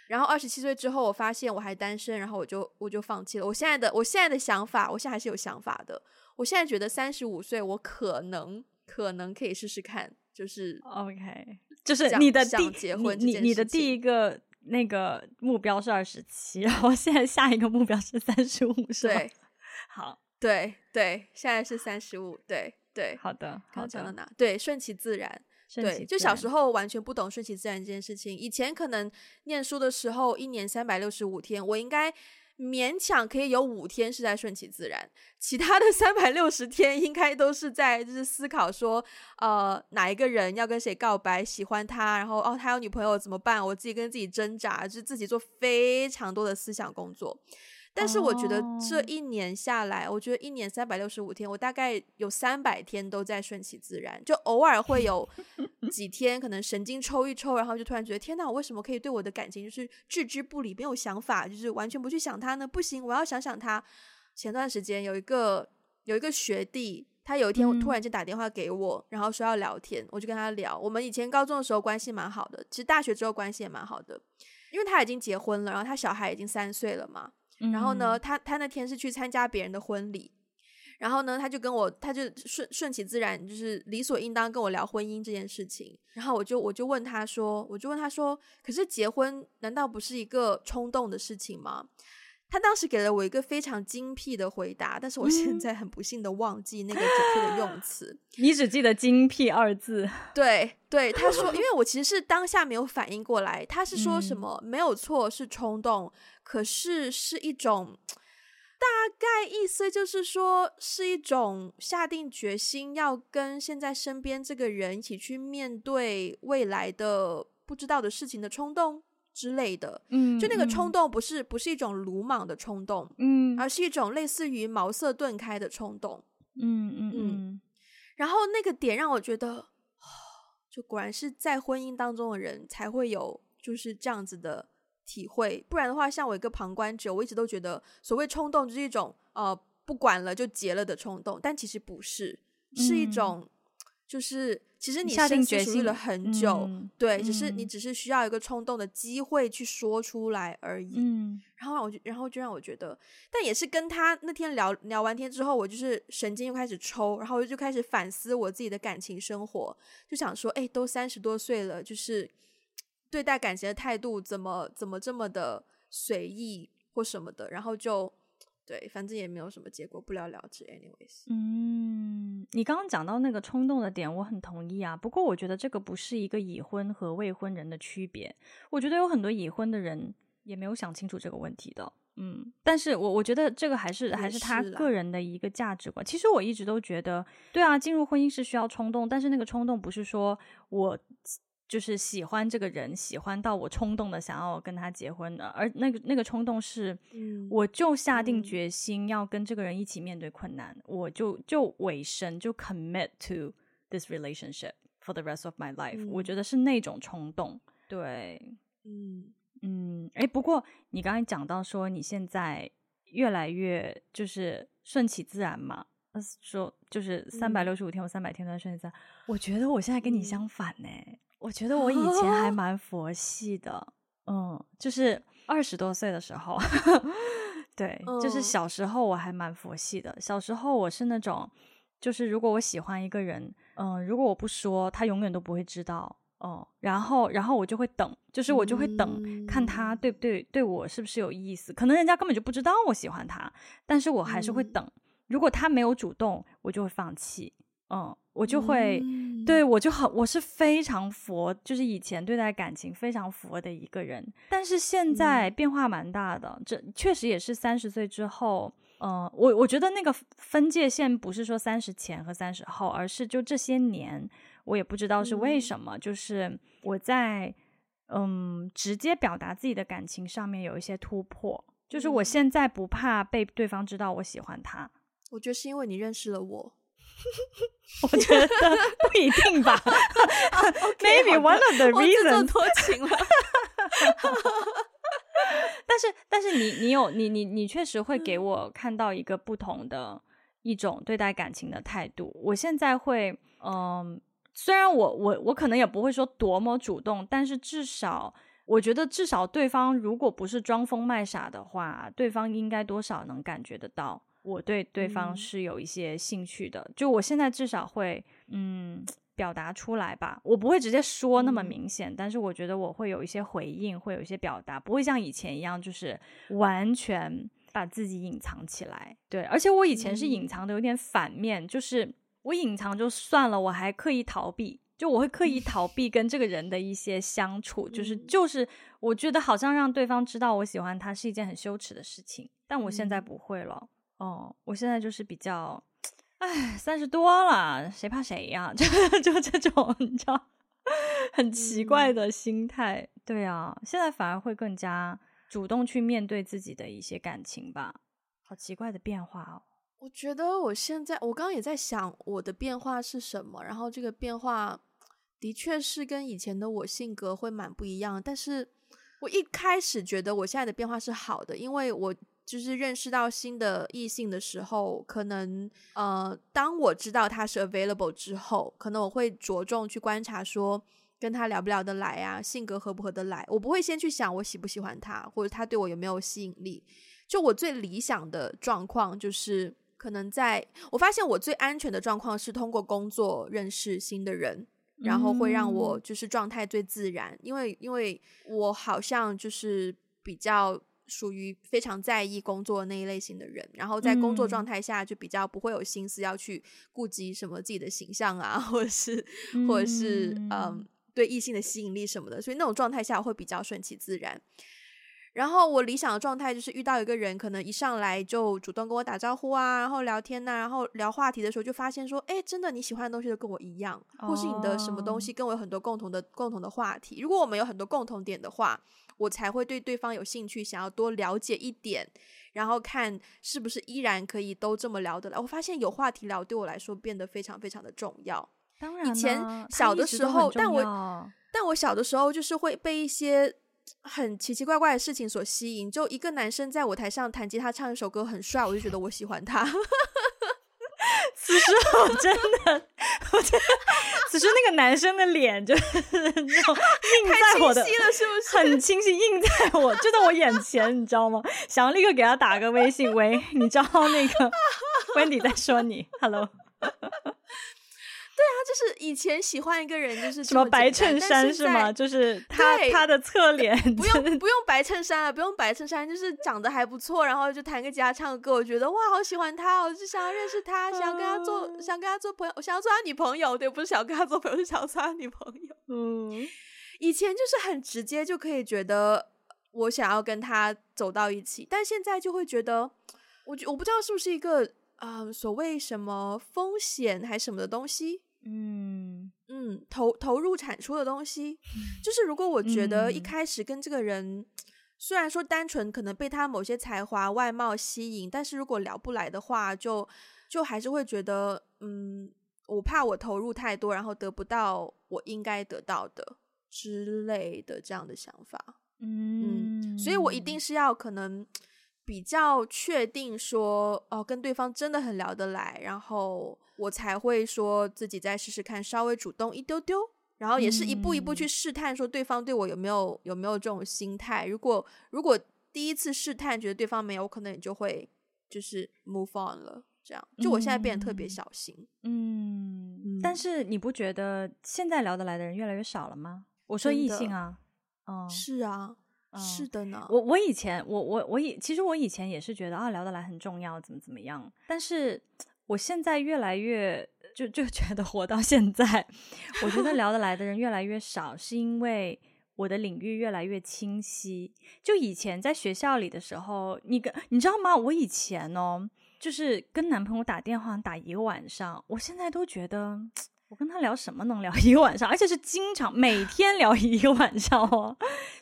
然后二十七岁之后，我发现我还单身，然后我就我就放弃了。我现在的我现在的想法，我现在还是有想法的。我现在觉得三十五岁，我可能可能可以试试看，就是 OK，就是你的第结婚你你的第一个那个目标是二十七，然后现在下一个目标是三十五岁。对，好，对对，现在是三十五，对对，好的，好的，哪？对，顺其自然。对，就小时候完全不懂顺其自然这件事情。以前可能念书的时候，一年三百六十五天，我应该勉强可以有五天是在顺其自然，其他的三百六十天应该都是在就是思考说，呃，哪一个人要跟谁告白，喜欢他，然后哦，他有女朋友怎么办？我自己跟自己挣扎，就是自己做非常多的思想工作。但是我觉得这一年下来，我觉得一年三百六十五天，我大概有三百天都在顺其自然，就偶尔会 有几天可能神经抽一抽，然后就突然觉得天哪，我为什么可以对我的感情就是置之不理，没有想法，就是完全不去想他呢？不行，我要想想他。前段时间有一个有一个学弟，他有一天突然间打电话给我，然后说要聊天，我就跟他聊。我们以前高中的时候关系蛮好的，其实大学之后关系也蛮好的，因为他已经结婚了，然后他小孩已经三岁了嘛。然后呢，他他那天是去参加别人的婚礼，然后呢，他就跟我，他就顺顺其自然，就是理所应当跟我聊婚姻这件事情。然后我就我就问他说，我就问他说，可是结婚难道不是一个冲动的事情吗？他当时给了我一个非常精辟的回答，但是我现在很不幸的忘记那个准确的用词。嗯、你只记得“精辟”二字。对对，他说，因为我其实是当下没有反应过来，他是说什么、嗯、没有错，是冲动，可是是一种大概意思就是说是一种下定决心要跟现在身边这个人一起去面对未来的不知道的事情的冲动。之类的，嗯，就那个冲动不是、嗯、不是一种鲁莽的冲动，嗯，而是一种类似于茅塞顿开的冲动，嗯嗯嗯。然后那个点让我觉得，就果然是在婚姻当中的人才会有就是这样子的体会，不然的话，像我一个旁观者，我一直都觉得所谓冲动就是一种呃不管了就结了的冲动，但其实不是，是一种。嗯就是，其实你下定决心了很久，嗯、对，只是你只是需要一个冲动的机会去说出来而已。嗯，然后我就，然后就让我觉得，但也是跟他那天聊聊完天之后，我就是神经又开始抽，然后我就开始反思我自己的感情生活，就想说，哎，都三十多岁了，就是对待感情的态度怎么怎么这么的随意或什么的，然后就。对，反正也没有什么结果，不了了之。Anyways，嗯，你刚刚讲到那个冲动的点，我很同意啊。不过我觉得这个不是一个已婚和未婚人的区别。我觉得有很多已婚的人也没有想清楚这个问题的。嗯，但是我我觉得这个还是还是他个人的一个价值观。其实我一直都觉得，对啊，进入婚姻是需要冲动，但是那个冲动不是说我。就是喜欢这个人，喜欢到我冲动的想要跟他结婚的，而那个那个冲动是，我就下定决心要跟这个人一起面对困难，嗯、我就就委身就 commit to this relationship for the rest of my life、嗯。我觉得是那种冲动，对，嗯。嗯，哎，不过你刚才讲到说你现在越来越就是顺其自然嘛，说就是三百六十五天我三百天都在顺其自然，我觉得我现在跟你相反呢、欸。我觉得我以前还 蛮佛系的，嗯，就是二十多岁的时候，对，就是小时候我还蛮佛系的。小时候我是那种，就是如果我喜欢一个人，嗯，如果我不说，他永远都不会知道，哦，然后，然后我就会等，就是我就会等，看他对不对，对我是不是有意思。可能人家根本就不知道我喜欢他，但是我还是会等。如果他没有主动，我就会放弃。嗯，我就会，嗯、对我就很，我是非常佛，就是以前对待感情非常佛的一个人，但是现在变化蛮大的，嗯、这确实也是三十岁之后，嗯、呃，我我觉得那个分界线不是说三十前和三十后，而是就这些年，我也不知道是为什么，嗯、就是我在嗯直接表达自己的感情上面有一些突破，就是我现在不怕被对方知道我喜欢他，我觉得是因为你认识了我。我觉得不一定吧，Maybe one of the reasons。多情了，但是但是你你有你你你确实会给我看到一个不同的一种对待感情的态度。我现在会，嗯，虽然我我我可能也不会说多么主动，但是至少我觉得至少对方如果不是装疯卖傻的话，对方应该多少能感觉得到。我对对方是有一些兴趣的，嗯、就我现在至少会嗯表达出来吧，我不会直接说那么明显，嗯、但是我觉得我会有一些回应，会有一些表达，不会像以前一样就是完全把自己隐藏起来。对，而且我以前是隐藏的有点反面，嗯、就是我隐藏就算了，我还刻意逃避，就我会刻意逃 避跟这个人的一些相处，嗯、就是就是我觉得好像让对方知道我喜欢他是一件很羞耻的事情，但我现在不会了。哦，我现在就是比较，哎，三十多了，谁怕谁呀？就就这种，你知道，很奇怪的心态。嗯、对啊，现在反而会更加主动去面对自己的一些感情吧。好奇怪的变化哦。我觉得我现在，我刚刚也在想我的变化是什么，然后这个变化的确是跟以前的我性格会蛮不一样。但是我一开始觉得我现在的变化是好的，因为我。就是认识到新的异性的时候，可能呃，当我知道他是 available 之后，可能我会着重去观察，说跟他聊不聊得来啊，性格合不合得来。我不会先去想我喜不喜欢他，或者他对我有没有吸引力。就我最理想的状况，就是可能在我发现我最安全的状况是通过工作认识新的人，然后会让我就是状态最自然，因为因为我好像就是比较。属于非常在意工作那一类型的人，然后在工作状态下就比较不会有心思要去顾及什么自己的形象啊，或者是或者是嗯、呃、对异性的吸引力什么的，所以那种状态下会比较顺其自然。然后我理想的状态就是遇到一个人，可能一上来就主动跟我打招呼啊，然后聊天呐、啊，然后聊话题的时候就发现说，哎，真的你喜欢的东西都跟我一样，或是你的什么东西跟我有很多共同的共同的话题。如果我们有很多共同点的话，我才会对对方有兴趣，想要多了解一点，然后看是不是依然可以都这么聊得来。我发现有话题聊对我来说变得非常非常的重要。当然，以前小的时候，但我但我小的时候就是会被一些。很奇奇怪怪的事情所吸引，就一个男生在舞台上弹吉他唱一首歌很帅，我就觉得我喜欢他。此时我真的，我觉得此时那个男生的脸就是那种印在我的，清晰了，是不是？很清晰，印在我就在我眼前，你知道吗？想要立刻给他打个微信，喂，你知道那个 Wendy 在说你，Hello。对啊，就是以前喜欢一个人，就是什么白衬衫是吗？就是他他的侧脸，不用不用白衬衫了，不用白衬衫，就是长得还不错，然后就弹个吉他唱个歌，我觉得哇，好喜欢他，我就想要认识他，想要跟他做，嗯、想跟他做朋友，我想要做他女朋友，对，不是想要跟他做朋友，是想要做他女朋友。嗯，以前就是很直接就可以觉得我想要跟他走到一起，但现在就会觉得，我我不知道是不是一个啊、呃、所谓什么风险还是什么的东西。嗯。嗯，投投入产出的东西，就是如果我觉得一开始跟这个人，嗯、虽然说单纯可能被他某些才华外貌吸引，但是如果聊不来的话，就就还是会觉得，嗯，我怕我投入太多，然后得不到我应该得到的之类的这样的想法。嗯，嗯，所以我一定是要可能比较确定说，哦，跟对方真的很聊得来，然后。我才会说自己再试试看，稍微主动一丢丢，然后也是一步一步去试探，说对方对我有没有有没有这种心态。如果如果第一次试探觉得对方没有，我可能也就会就是 move on 了。这样，就我现在变得特别小心。嗯，嗯，但是你不觉得现在聊得来的人越来越少了吗？我说异性啊，嗯，是啊，嗯、是的呢。我我以前我我我以其实我以前也是觉得啊聊得来很重要，怎么怎么样，但是。我现在越来越就就觉得活到现在，我觉得聊得来的人越来越少，是因为我的领域越来越清晰。就以前在学校里的时候，你跟你知道吗？我以前哦，就是跟男朋友打电话打一个晚上，我现在都觉得我跟他聊什么能聊一个晚上，而且是经常每天聊一个晚上哦。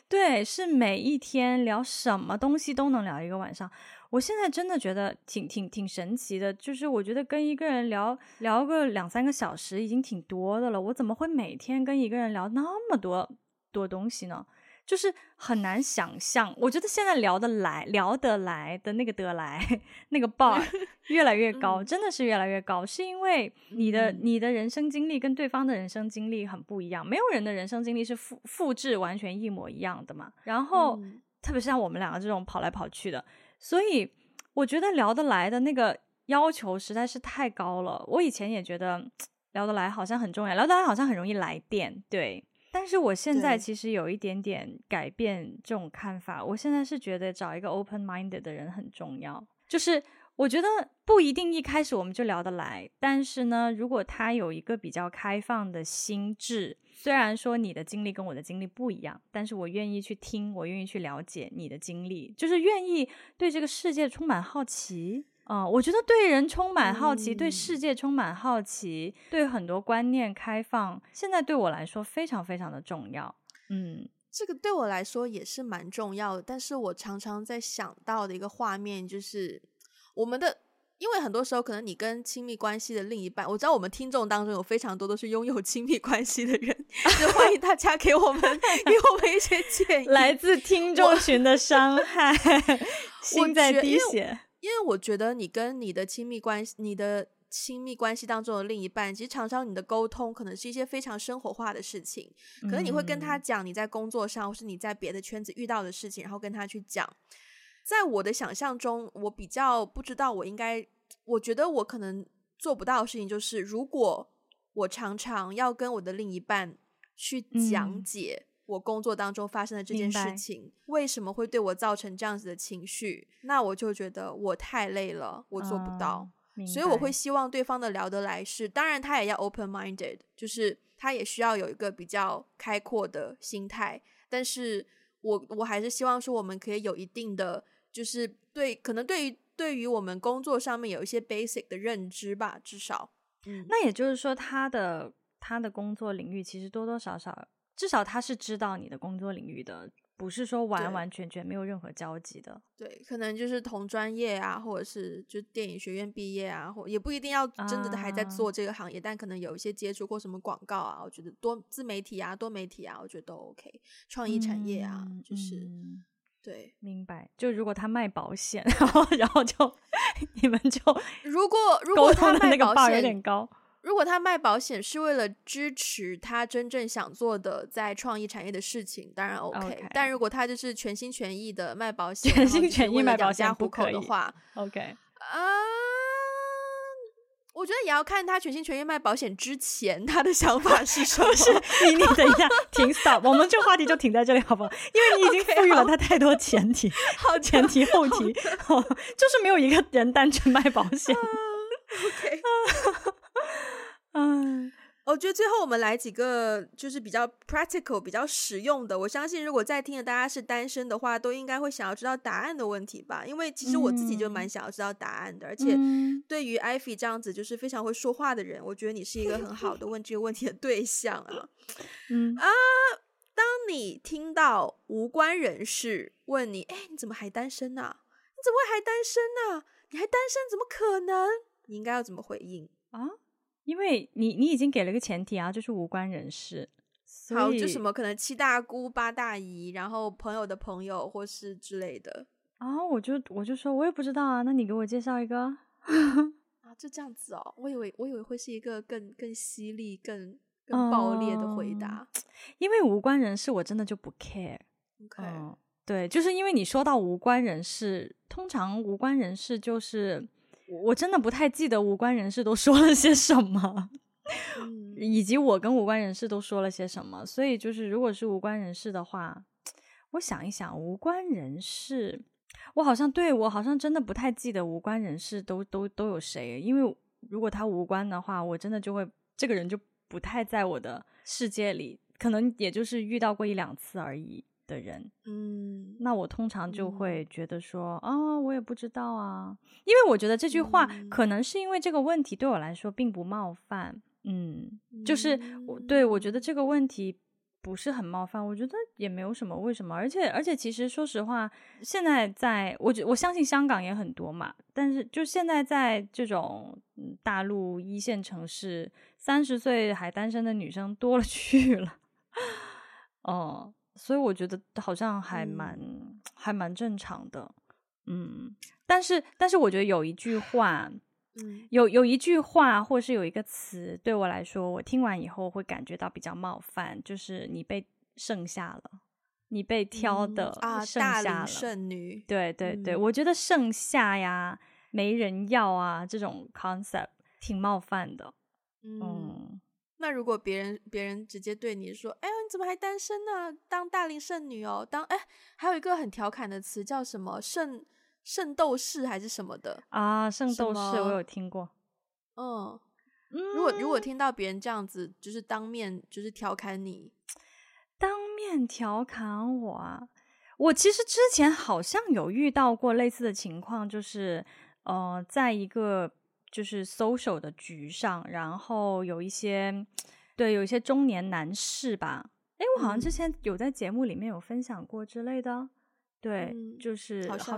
对，是每一天聊什么东西都能聊一个晚上。我现在真的觉得挺挺挺神奇的，就是我觉得跟一个人聊聊个两三个小时已经挺多的了。我怎么会每天跟一个人聊那么多多东西呢？就是很难想象。我觉得现在聊得来、聊得来的那个得来那个 bar 越来越高，真的是越来越高，是因为你的你的人生经历跟对方的人生经历很不一样。没有人的人生经历是复复制完全一模一样的嘛。然后特别是像我们两个这种跑来跑去的。所以我觉得聊得来的那个要求实在是太高了。我以前也觉得 聊得来好像很重要，聊得来好像很容易来电，对。但是我现在其实有一点点改变这种看法。我现在是觉得找一个 open-minded 的人很重要，就是。我觉得不一定一开始我们就聊得来，但是呢，如果他有一个比较开放的心智，虽然说你的经历跟我的经历不一样，但是我愿意去听，我愿意去了解你的经历，就是愿意对这个世界充满好奇。啊、呃，我觉得对人充满好奇，嗯、对世界充满好奇，对很多观念开放，现在对我来说非常非常的重要。嗯，这个对我来说也是蛮重要的，但是我常常在想到的一个画面就是。我们的，因为很多时候可能你跟亲密关系的另一半，我知道我们听众当中有非常多都是拥有亲密关系的人，就欢迎大家给我们 给我们一些建议。来自听众群的伤害，心在滴血。因为我觉得你跟你的亲密关系，你的亲密关系当中的另一半，其实常常你的沟通可能是一些非常生活化的事情，可能你会跟他讲你在工作上或是你在别的圈子遇到的事情，然后跟他去讲。在我的想象中，我比较不知道我应该，我觉得我可能做不到的事情就是，如果我常常要跟我的另一半去讲解我工作当中发生的这件事情，为什么会对我造成这样子的情绪？那我就觉得我太累了，我做不到。嗯、所以我会希望对方的聊得来是，当然他也要 open minded，就是他也需要有一个比较开阔的心态。但是我我还是希望说，我们可以有一定的，就是对，可能对于对于我们工作上面有一些 basic 的认知吧，至少。嗯，那也就是说，他的他的工作领域其实多多少少，至少他是知道你的工作领域的，不是说完完全全没有任何交集的。对，可能就是同专业啊，或者是就电影学院毕业啊，或也不一定要真的还在做这个行业，啊、但可能有一些接触过什么广告啊，我觉得多自媒体啊、多媒体啊，我觉得都 OK。创意产业啊，嗯、就是、嗯、对，明白。就如果他卖保险，然后然后就。你们就如果如果他卖保险有点高，如果他卖保险是为了支持他真正想做的在创意产业的事事情，当然 OK。但如果他就是全心全意的卖保险，全心全意卖保险糊口的话，OK 啊。我觉得也要看他全心全意卖保险之前他的想法是什么。是你你等一下停 stop，我们这个话题就停在这里好不好？因为你已经赋予了他太多前提，好前提后提，就是没有一个人单纯卖保险。Uh, OK，嗯。我觉得最后我们来几个就是比较 practical、比较实用的。我相信如果在听的大家是单身的话，都应该会想要知道答案的问题吧。因为其实我自己就蛮想要知道答案的。嗯、而且对于 Ivy 这样子就是非常会说话的人，我觉得你是一个很好的问这个问题的对象啊。嗯啊，当你听到无关人士问你：“哎，你怎么还单身呢？你怎么会还单身呢？你还单身怎么可能？”你应该要怎么回应啊？因为你你已经给了个前提啊，就是无关人士，好，就什么可能七大姑八大姨，然后朋友的朋友或是之类的。啊，我就我就说我也不知道啊，那你给我介绍一个啊，就这样子哦，我以为我以为会是一个更更犀利、更更爆裂的回答，嗯，因为无关人士我真的就不 care，OK，嗯，对，就是因为你说到无关人士，通常无关人士就是。我真的不太记得无关人士都说了些什么，嗯，以及我跟无关人士都说了些什么。所以就是，如果是无关人士的话，我想一想，无关人士，我好像对我好像真的不太记得无关人士都都都有谁。因为如果他无关的话，我真的就会这个人就不太在我的世界里，可能也就是遇到过一两次而已。的人，嗯，那我通常就会觉得说，啊、嗯哦，我也不知道啊，因为我觉得这句话可能是因为这个问题对我来说并不冒犯，嗯，嗯就是我对我觉得这个问题不是很冒犯，我觉得也没有什么为什么，而且而且其实说实话，现在在我觉我相信香港也很多嘛，但是就现在在这种大陆一线城市，三十岁还单身的女生多了去了，哦。所以我觉得好像还蛮、嗯、还蛮正常的，嗯，但是但是我觉得有一句话，嗯，有有一句话或是有一个词对我来说，我听完以后会感觉到比较冒犯，就是你被剩下了，你被挑的啊剩下剩女，对对对，嗯、我觉得剩下呀，没人要啊，这种 concept 挺冒犯的，嗯。嗯那如果别人别人直接对你说：“哎呦，你怎么还单身呢？当大龄剩女哦，当哎，还有一个很调侃的词叫什么‘圣圣斗士’还是什么的啊？圣斗士我有听过。嗯，如果如果听到别人这样子，就是当面就是调侃你，当面调侃我啊，我其实之前好像有遇到过类似的情况，就是呃，在一个。就是 social 的局上，然后有一些，对，有一些中年男士吧。诶，我好像之前有在节目里面有分享过之类的。对，嗯、就是好像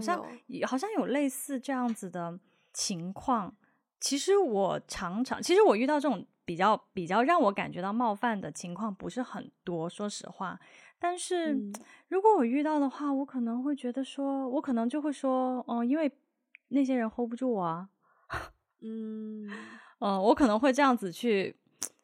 好像，有类似这样子的情况。其实我常常，其实我遇到这种比较比较让我感觉到冒犯的情况不是很多，说实话。但是、嗯、如果我遇到的话，我可能会觉得说，我可能就会说，嗯，因为那些人 hold 不住我啊。嗯，呃，我可能会这样子去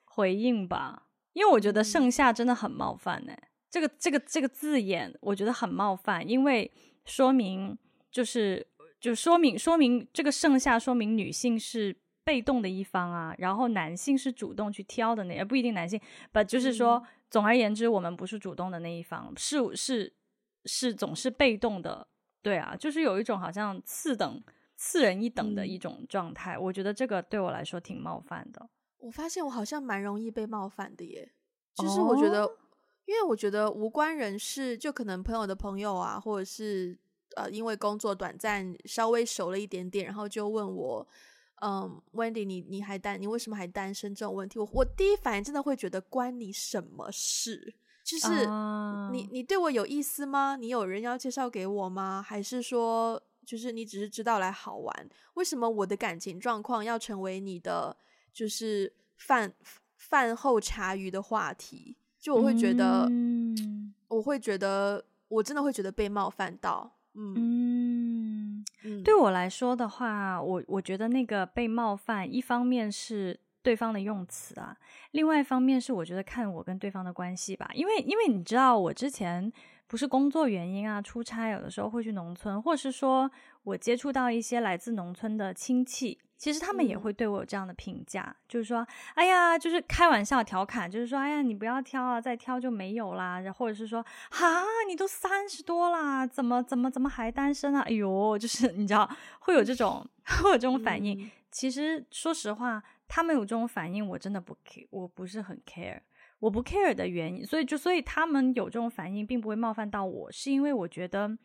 回应吧，因为我觉得盛夏真的很冒犯呢。这个这个这个字眼，我觉得很冒犯，因为说明就是就说明说明这个盛夏说明女性是被动的一方啊，然后男性是主动去挑的那，也不一定男性，but 就是说，嗯、总而言之，我们不是主动的那一方，是是是总是被动的，对啊，就是有一种好像次等、次人一等的一种状态，嗯、我觉得这个对我来说挺冒犯的。我发现我好像蛮容易被冒犯的耶，就是我觉得，哦、因为我觉得无关人士，就可能朋友的朋友啊，或者是呃，因为工作短暂稍微熟了一点点，然后就问我。嗯，um，Wendy，你你还单，你为什么还单身？这种问题，我我第一反应真的会觉得关你什么事？就是你你对我有意思吗？你有人要介绍给我吗？还是说，就是你只是知道来好玩？为什么我的感情状况要成为你的就是饭饭后茶余的话题？就我会觉得，嗯，我会觉得，我真的会觉得被冒犯到，嗯。嗯对我来说的话，我我觉得那个被冒犯，一方面是对方的用词啊，另外一方面是我觉得看我跟对方的关系吧。因为因为你知道，我之前不是工作原因啊，出差有的时候会去农村，或是说我接触到一些来自农村的亲戚。其实他们也会对我有这样的评价，嗯、就是说，哎呀，就是开玩笑调侃，就是说，哎呀，你不要挑啊，再挑就没有啦，或者是说，哈，你都三十多啦，怎么怎么怎么还单身啊？哎呦，就是你知道会有这种 会有这种反应。嗯、其实说实话，他们有这种反应，我真的不 care，我不是很 care，我不 care 的原因，所以就所以他们有这种反应，并不会冒犯到我，是因为我觉得。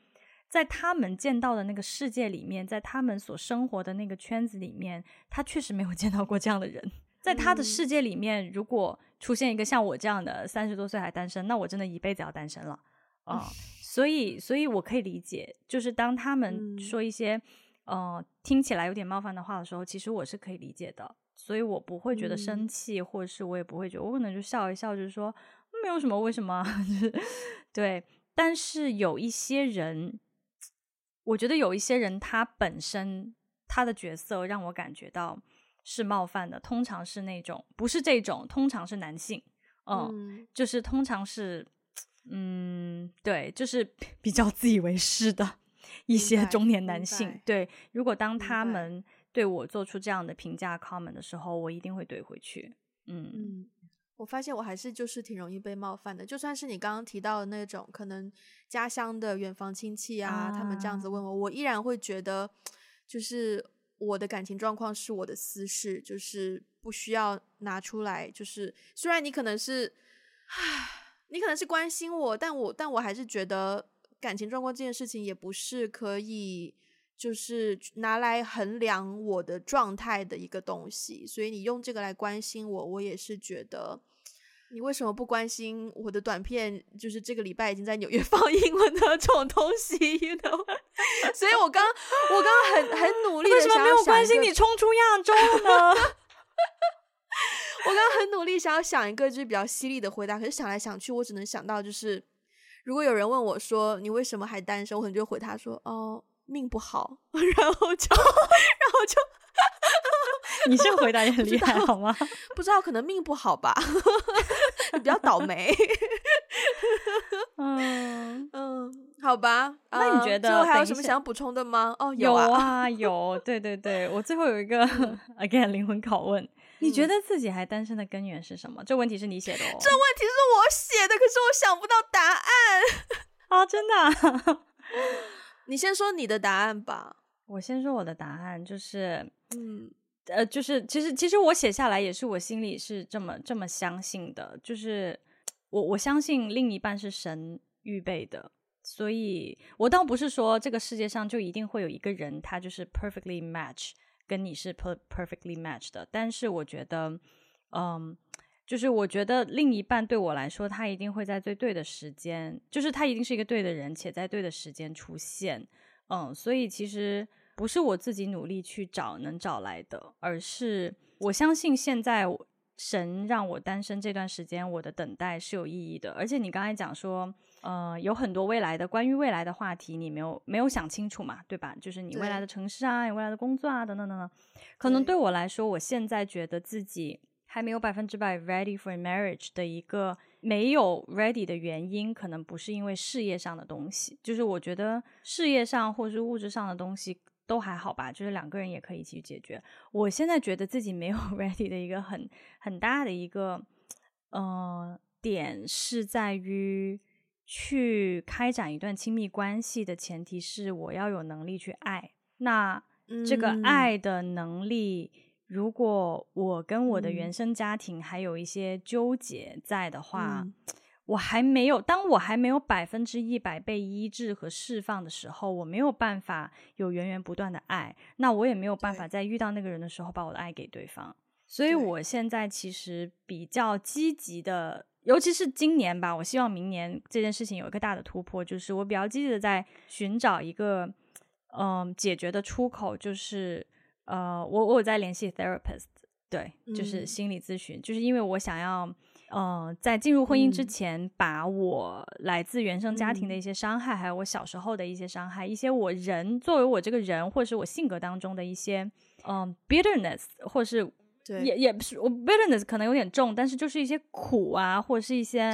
在他们见到的那个世界里面，在他们所生活的那个圈子里面，他确实没有见到过这样的人。在他的世界里面，如果出现一个像我这样的三十多岁还单身，那我真的一辈子要单身了啊！呃，所以，所以我可以理解，就是当他们说一些呃听起来有点冒犯的话的时候，其实我是可以理解的，所以我不会觉得生气，或者是我也不会觉得，我可能就笑一笑，就是说没有什么，为什么？对，但是有一些人。我觉得有一些人，他本身他的角色让我感觉到是冒犯的，通常是那种不是这种，通常是男性，嗯，嗯就是通常是，嗯，对，就是比较自以为是的 一些中年男性。对，如果当他们对我做出这样的评价 comment 的时候，我一定会怼回去。嗯。嗯我发现我还是就是挺容易被冒犯的，就算是你刚刚提到的那种可能家乡的远房亲戚啊，啊他们这样子问我，我依然会觉得，就是我的感情状况是我的私事，就是不需要拿出来。就是虽然你可能是，唉，你可能是关心我，但我但我还是觉得感情状况这件事情也不是可以。就是拿来衡量我的状态的一个东西，所以你用这个来关心我，我也是觉得，你为什么不关心我的短片？就是这个礼拜已经在纽约 放映了的这种东西，you know？所以我刚我刚刚很很努力的想想，为什么没有关心你冲出亚洲呢？我刚刚很努力想要想一个就是比较犀利的回答，可是想来想去，我只能想到就是，如果有人问我说你为什么还单身，我可能就回他说哦。命不好，然后就，然后就，你这个回答也很厉害，好吗？不知道，可能命不好吧，比较倒霉。嗯嗯，好吧。那你觉得最后还有什么想要补充的吗？哦，有啊，有。对对对，我最后有一个 again 灵魂拷问：你觉得自己还单身的根源是什么？这问题是你写的哦。这问题是我写的，可是我想不到答案。啊，真的。你先说你的答案吧。我先说我的答案，就是，嗯，呃，就是，其实，其实我写下来也是我心里是这么这么相信的，就是我我相信另一半是神预备的，所以我倒不是说这个世界上就一定会有一个人他就是 perfectly match 跟你是 per perfectly match 的，但是我觉得，嗯。就是我觉得另一半对我来说，他一定会在最对的时间，就是他一定是一个对的人，且在对的时间出现。嗯，所以其实不是我自己努力去找能找来的，而是我相信现在神让我单身这段时间，我的等待是有意义的。而且你刚才讲说，呃，有很多未来的关于未来的话题，你没有没有想清楚嘛，对吧？就是你未来的城市啊，你未来的工作啊，等等等等。可能对我来说，我现在觉得自己。还没有百分之百 ready for marriage 的一个没有 ready 的原因，可能不是因为事业上的东西，就是我觉得事业上或是物质上的东西都还好吧，就是两个人也可以一起解决。我现在觉得自己没有 ready 的一个很很大的一个呃点是在于去开展一段亲密关系的前提是我要有能力去爱。那这个爱的能力，嗯、如果我跟我的原生家庭还有一些纠结在的话。嗯我还没有，当我还没有百分之一百被医治和释放的时候，我没有办法有源源不断的爱，那我也没有办法在遇到那个人的时候把我的爱给对方。所以我现在其实比较积极的，尤其是今年吧，我希望明年这件事情有一个大的突破，就是我比较积极的在寻找一个嗯、呃、解决的出口，就是呃我我有在联系 therapist，对，就是心理咨询，嗯、就是因为我想要。呃，在进入婚姻之前，嗯、把我来自原生家庭的一些伤害，嗯、还有我小时候的一些伤害，一些我人作为我这个人，或者是我性格当中的一些，嗯、呃、，bitterness，或是对。也也不是我 bitterness 可能有点重，但是就是一些苦啊，或者是一些，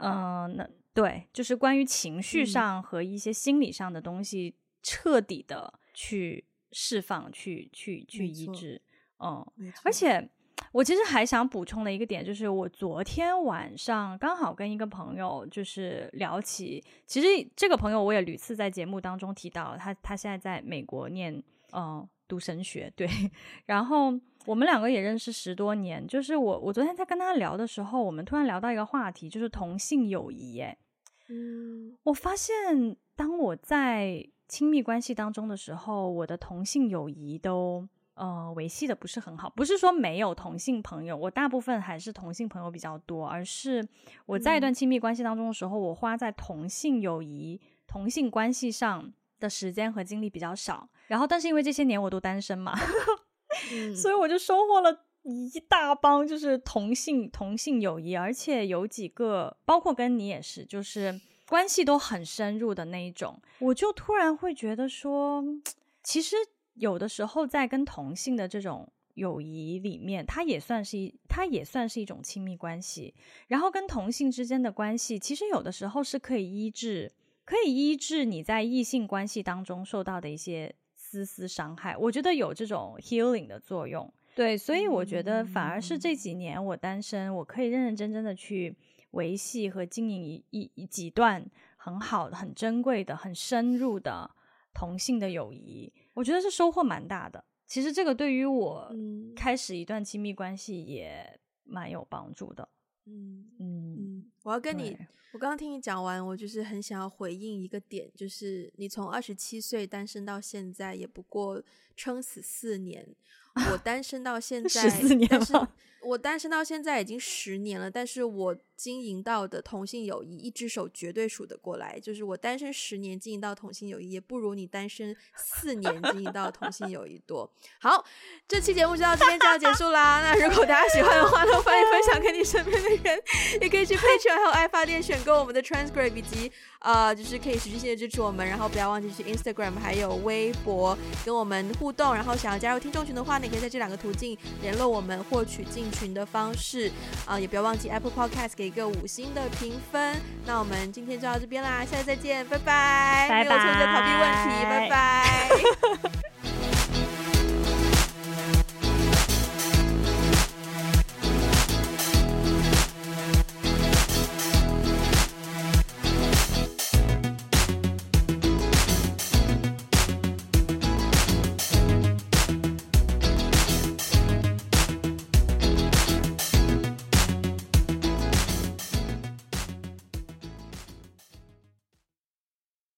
嗯，那、呃、对，就是关于情绪上和一些心理上的东西，嗯、彻底的去释放，去去去医治，嗯，而且。我其实还想补充的一个点，就是我昨天晚上刚好跟一个朋友就是聊起，其实这个朋友我也屡次在节目当中提到，他他现在在美国念嗯、呃、读神学，对，然后我们两个也认识十多年，就是我我昨天在跟他聊的时候，我们突然聊到一个话题，就是同性友谊，哎，嗯，我发现当我在亲密关系当中的时候，我的同性友谊都。呃，维系的不是很好，不是说没有同性朋友，我大部分还是同性朋友比较多，而是我在一段亲密关系当中的时候，嗯、我花在同性友谊、同性关系上的时间和精力比较少。然后，但是因为这些年我都单身嘛，嗯、所以我就收获了一大帮就是同性同性友谊，而且有几个，包括跟你也是，就是关系都很深入的那一种。我就突然会觉得说，其实。有的时候，在跟同性的这种友谊里面，它也算是一，它也算是一种亲密关系。然后跟同性之间的关系，其实有的时候是可以医治，可以医治你在异性关系当中受到的一些丝丝伤害。我觉得有这种 healing 的作用。对，所以我觉得反而是这几年我单身，我可以认认真真的去维系和经营一一几段很好的、很珍贵的、很深入的同性的友谊。我觉得是收获蛮大的。其实这个对于我开始一段亲密关系也蛮有帮助的。嗯嗯嗯，我要跟你，我刚刚听你讲完，我就是很想要回应一个点，就是你从二十七岁单身到现在，也不过撑死四年。我单身到现在十四年了。我单身到现在已经十年了，但是我经营到的同性友谊一只手绝对数得过来。就是我单身十年经营到同性友谊，也不如你单身四年经营到同性友谊多。好，这期节目就到这边就要结束啦。那如果大家喜欢的话，都欢迎分享给你身边的人，也可以去 Patreon 还有爱发电选购我们的 Transcript 以及呃，就是可以实质性的支持我们。然后不要忘记去 Instagram 还有微博跟我们互动。然后想要加入听众群的话，你可以在这两个途径联络我们，获取进群的方式啊、呃，也不要忘记 Apple Podcast 给一个五星的评分。那我们今天就到这边啦，下次再见，拜拜。拜拜。没有错，在逃避问题，拜拜。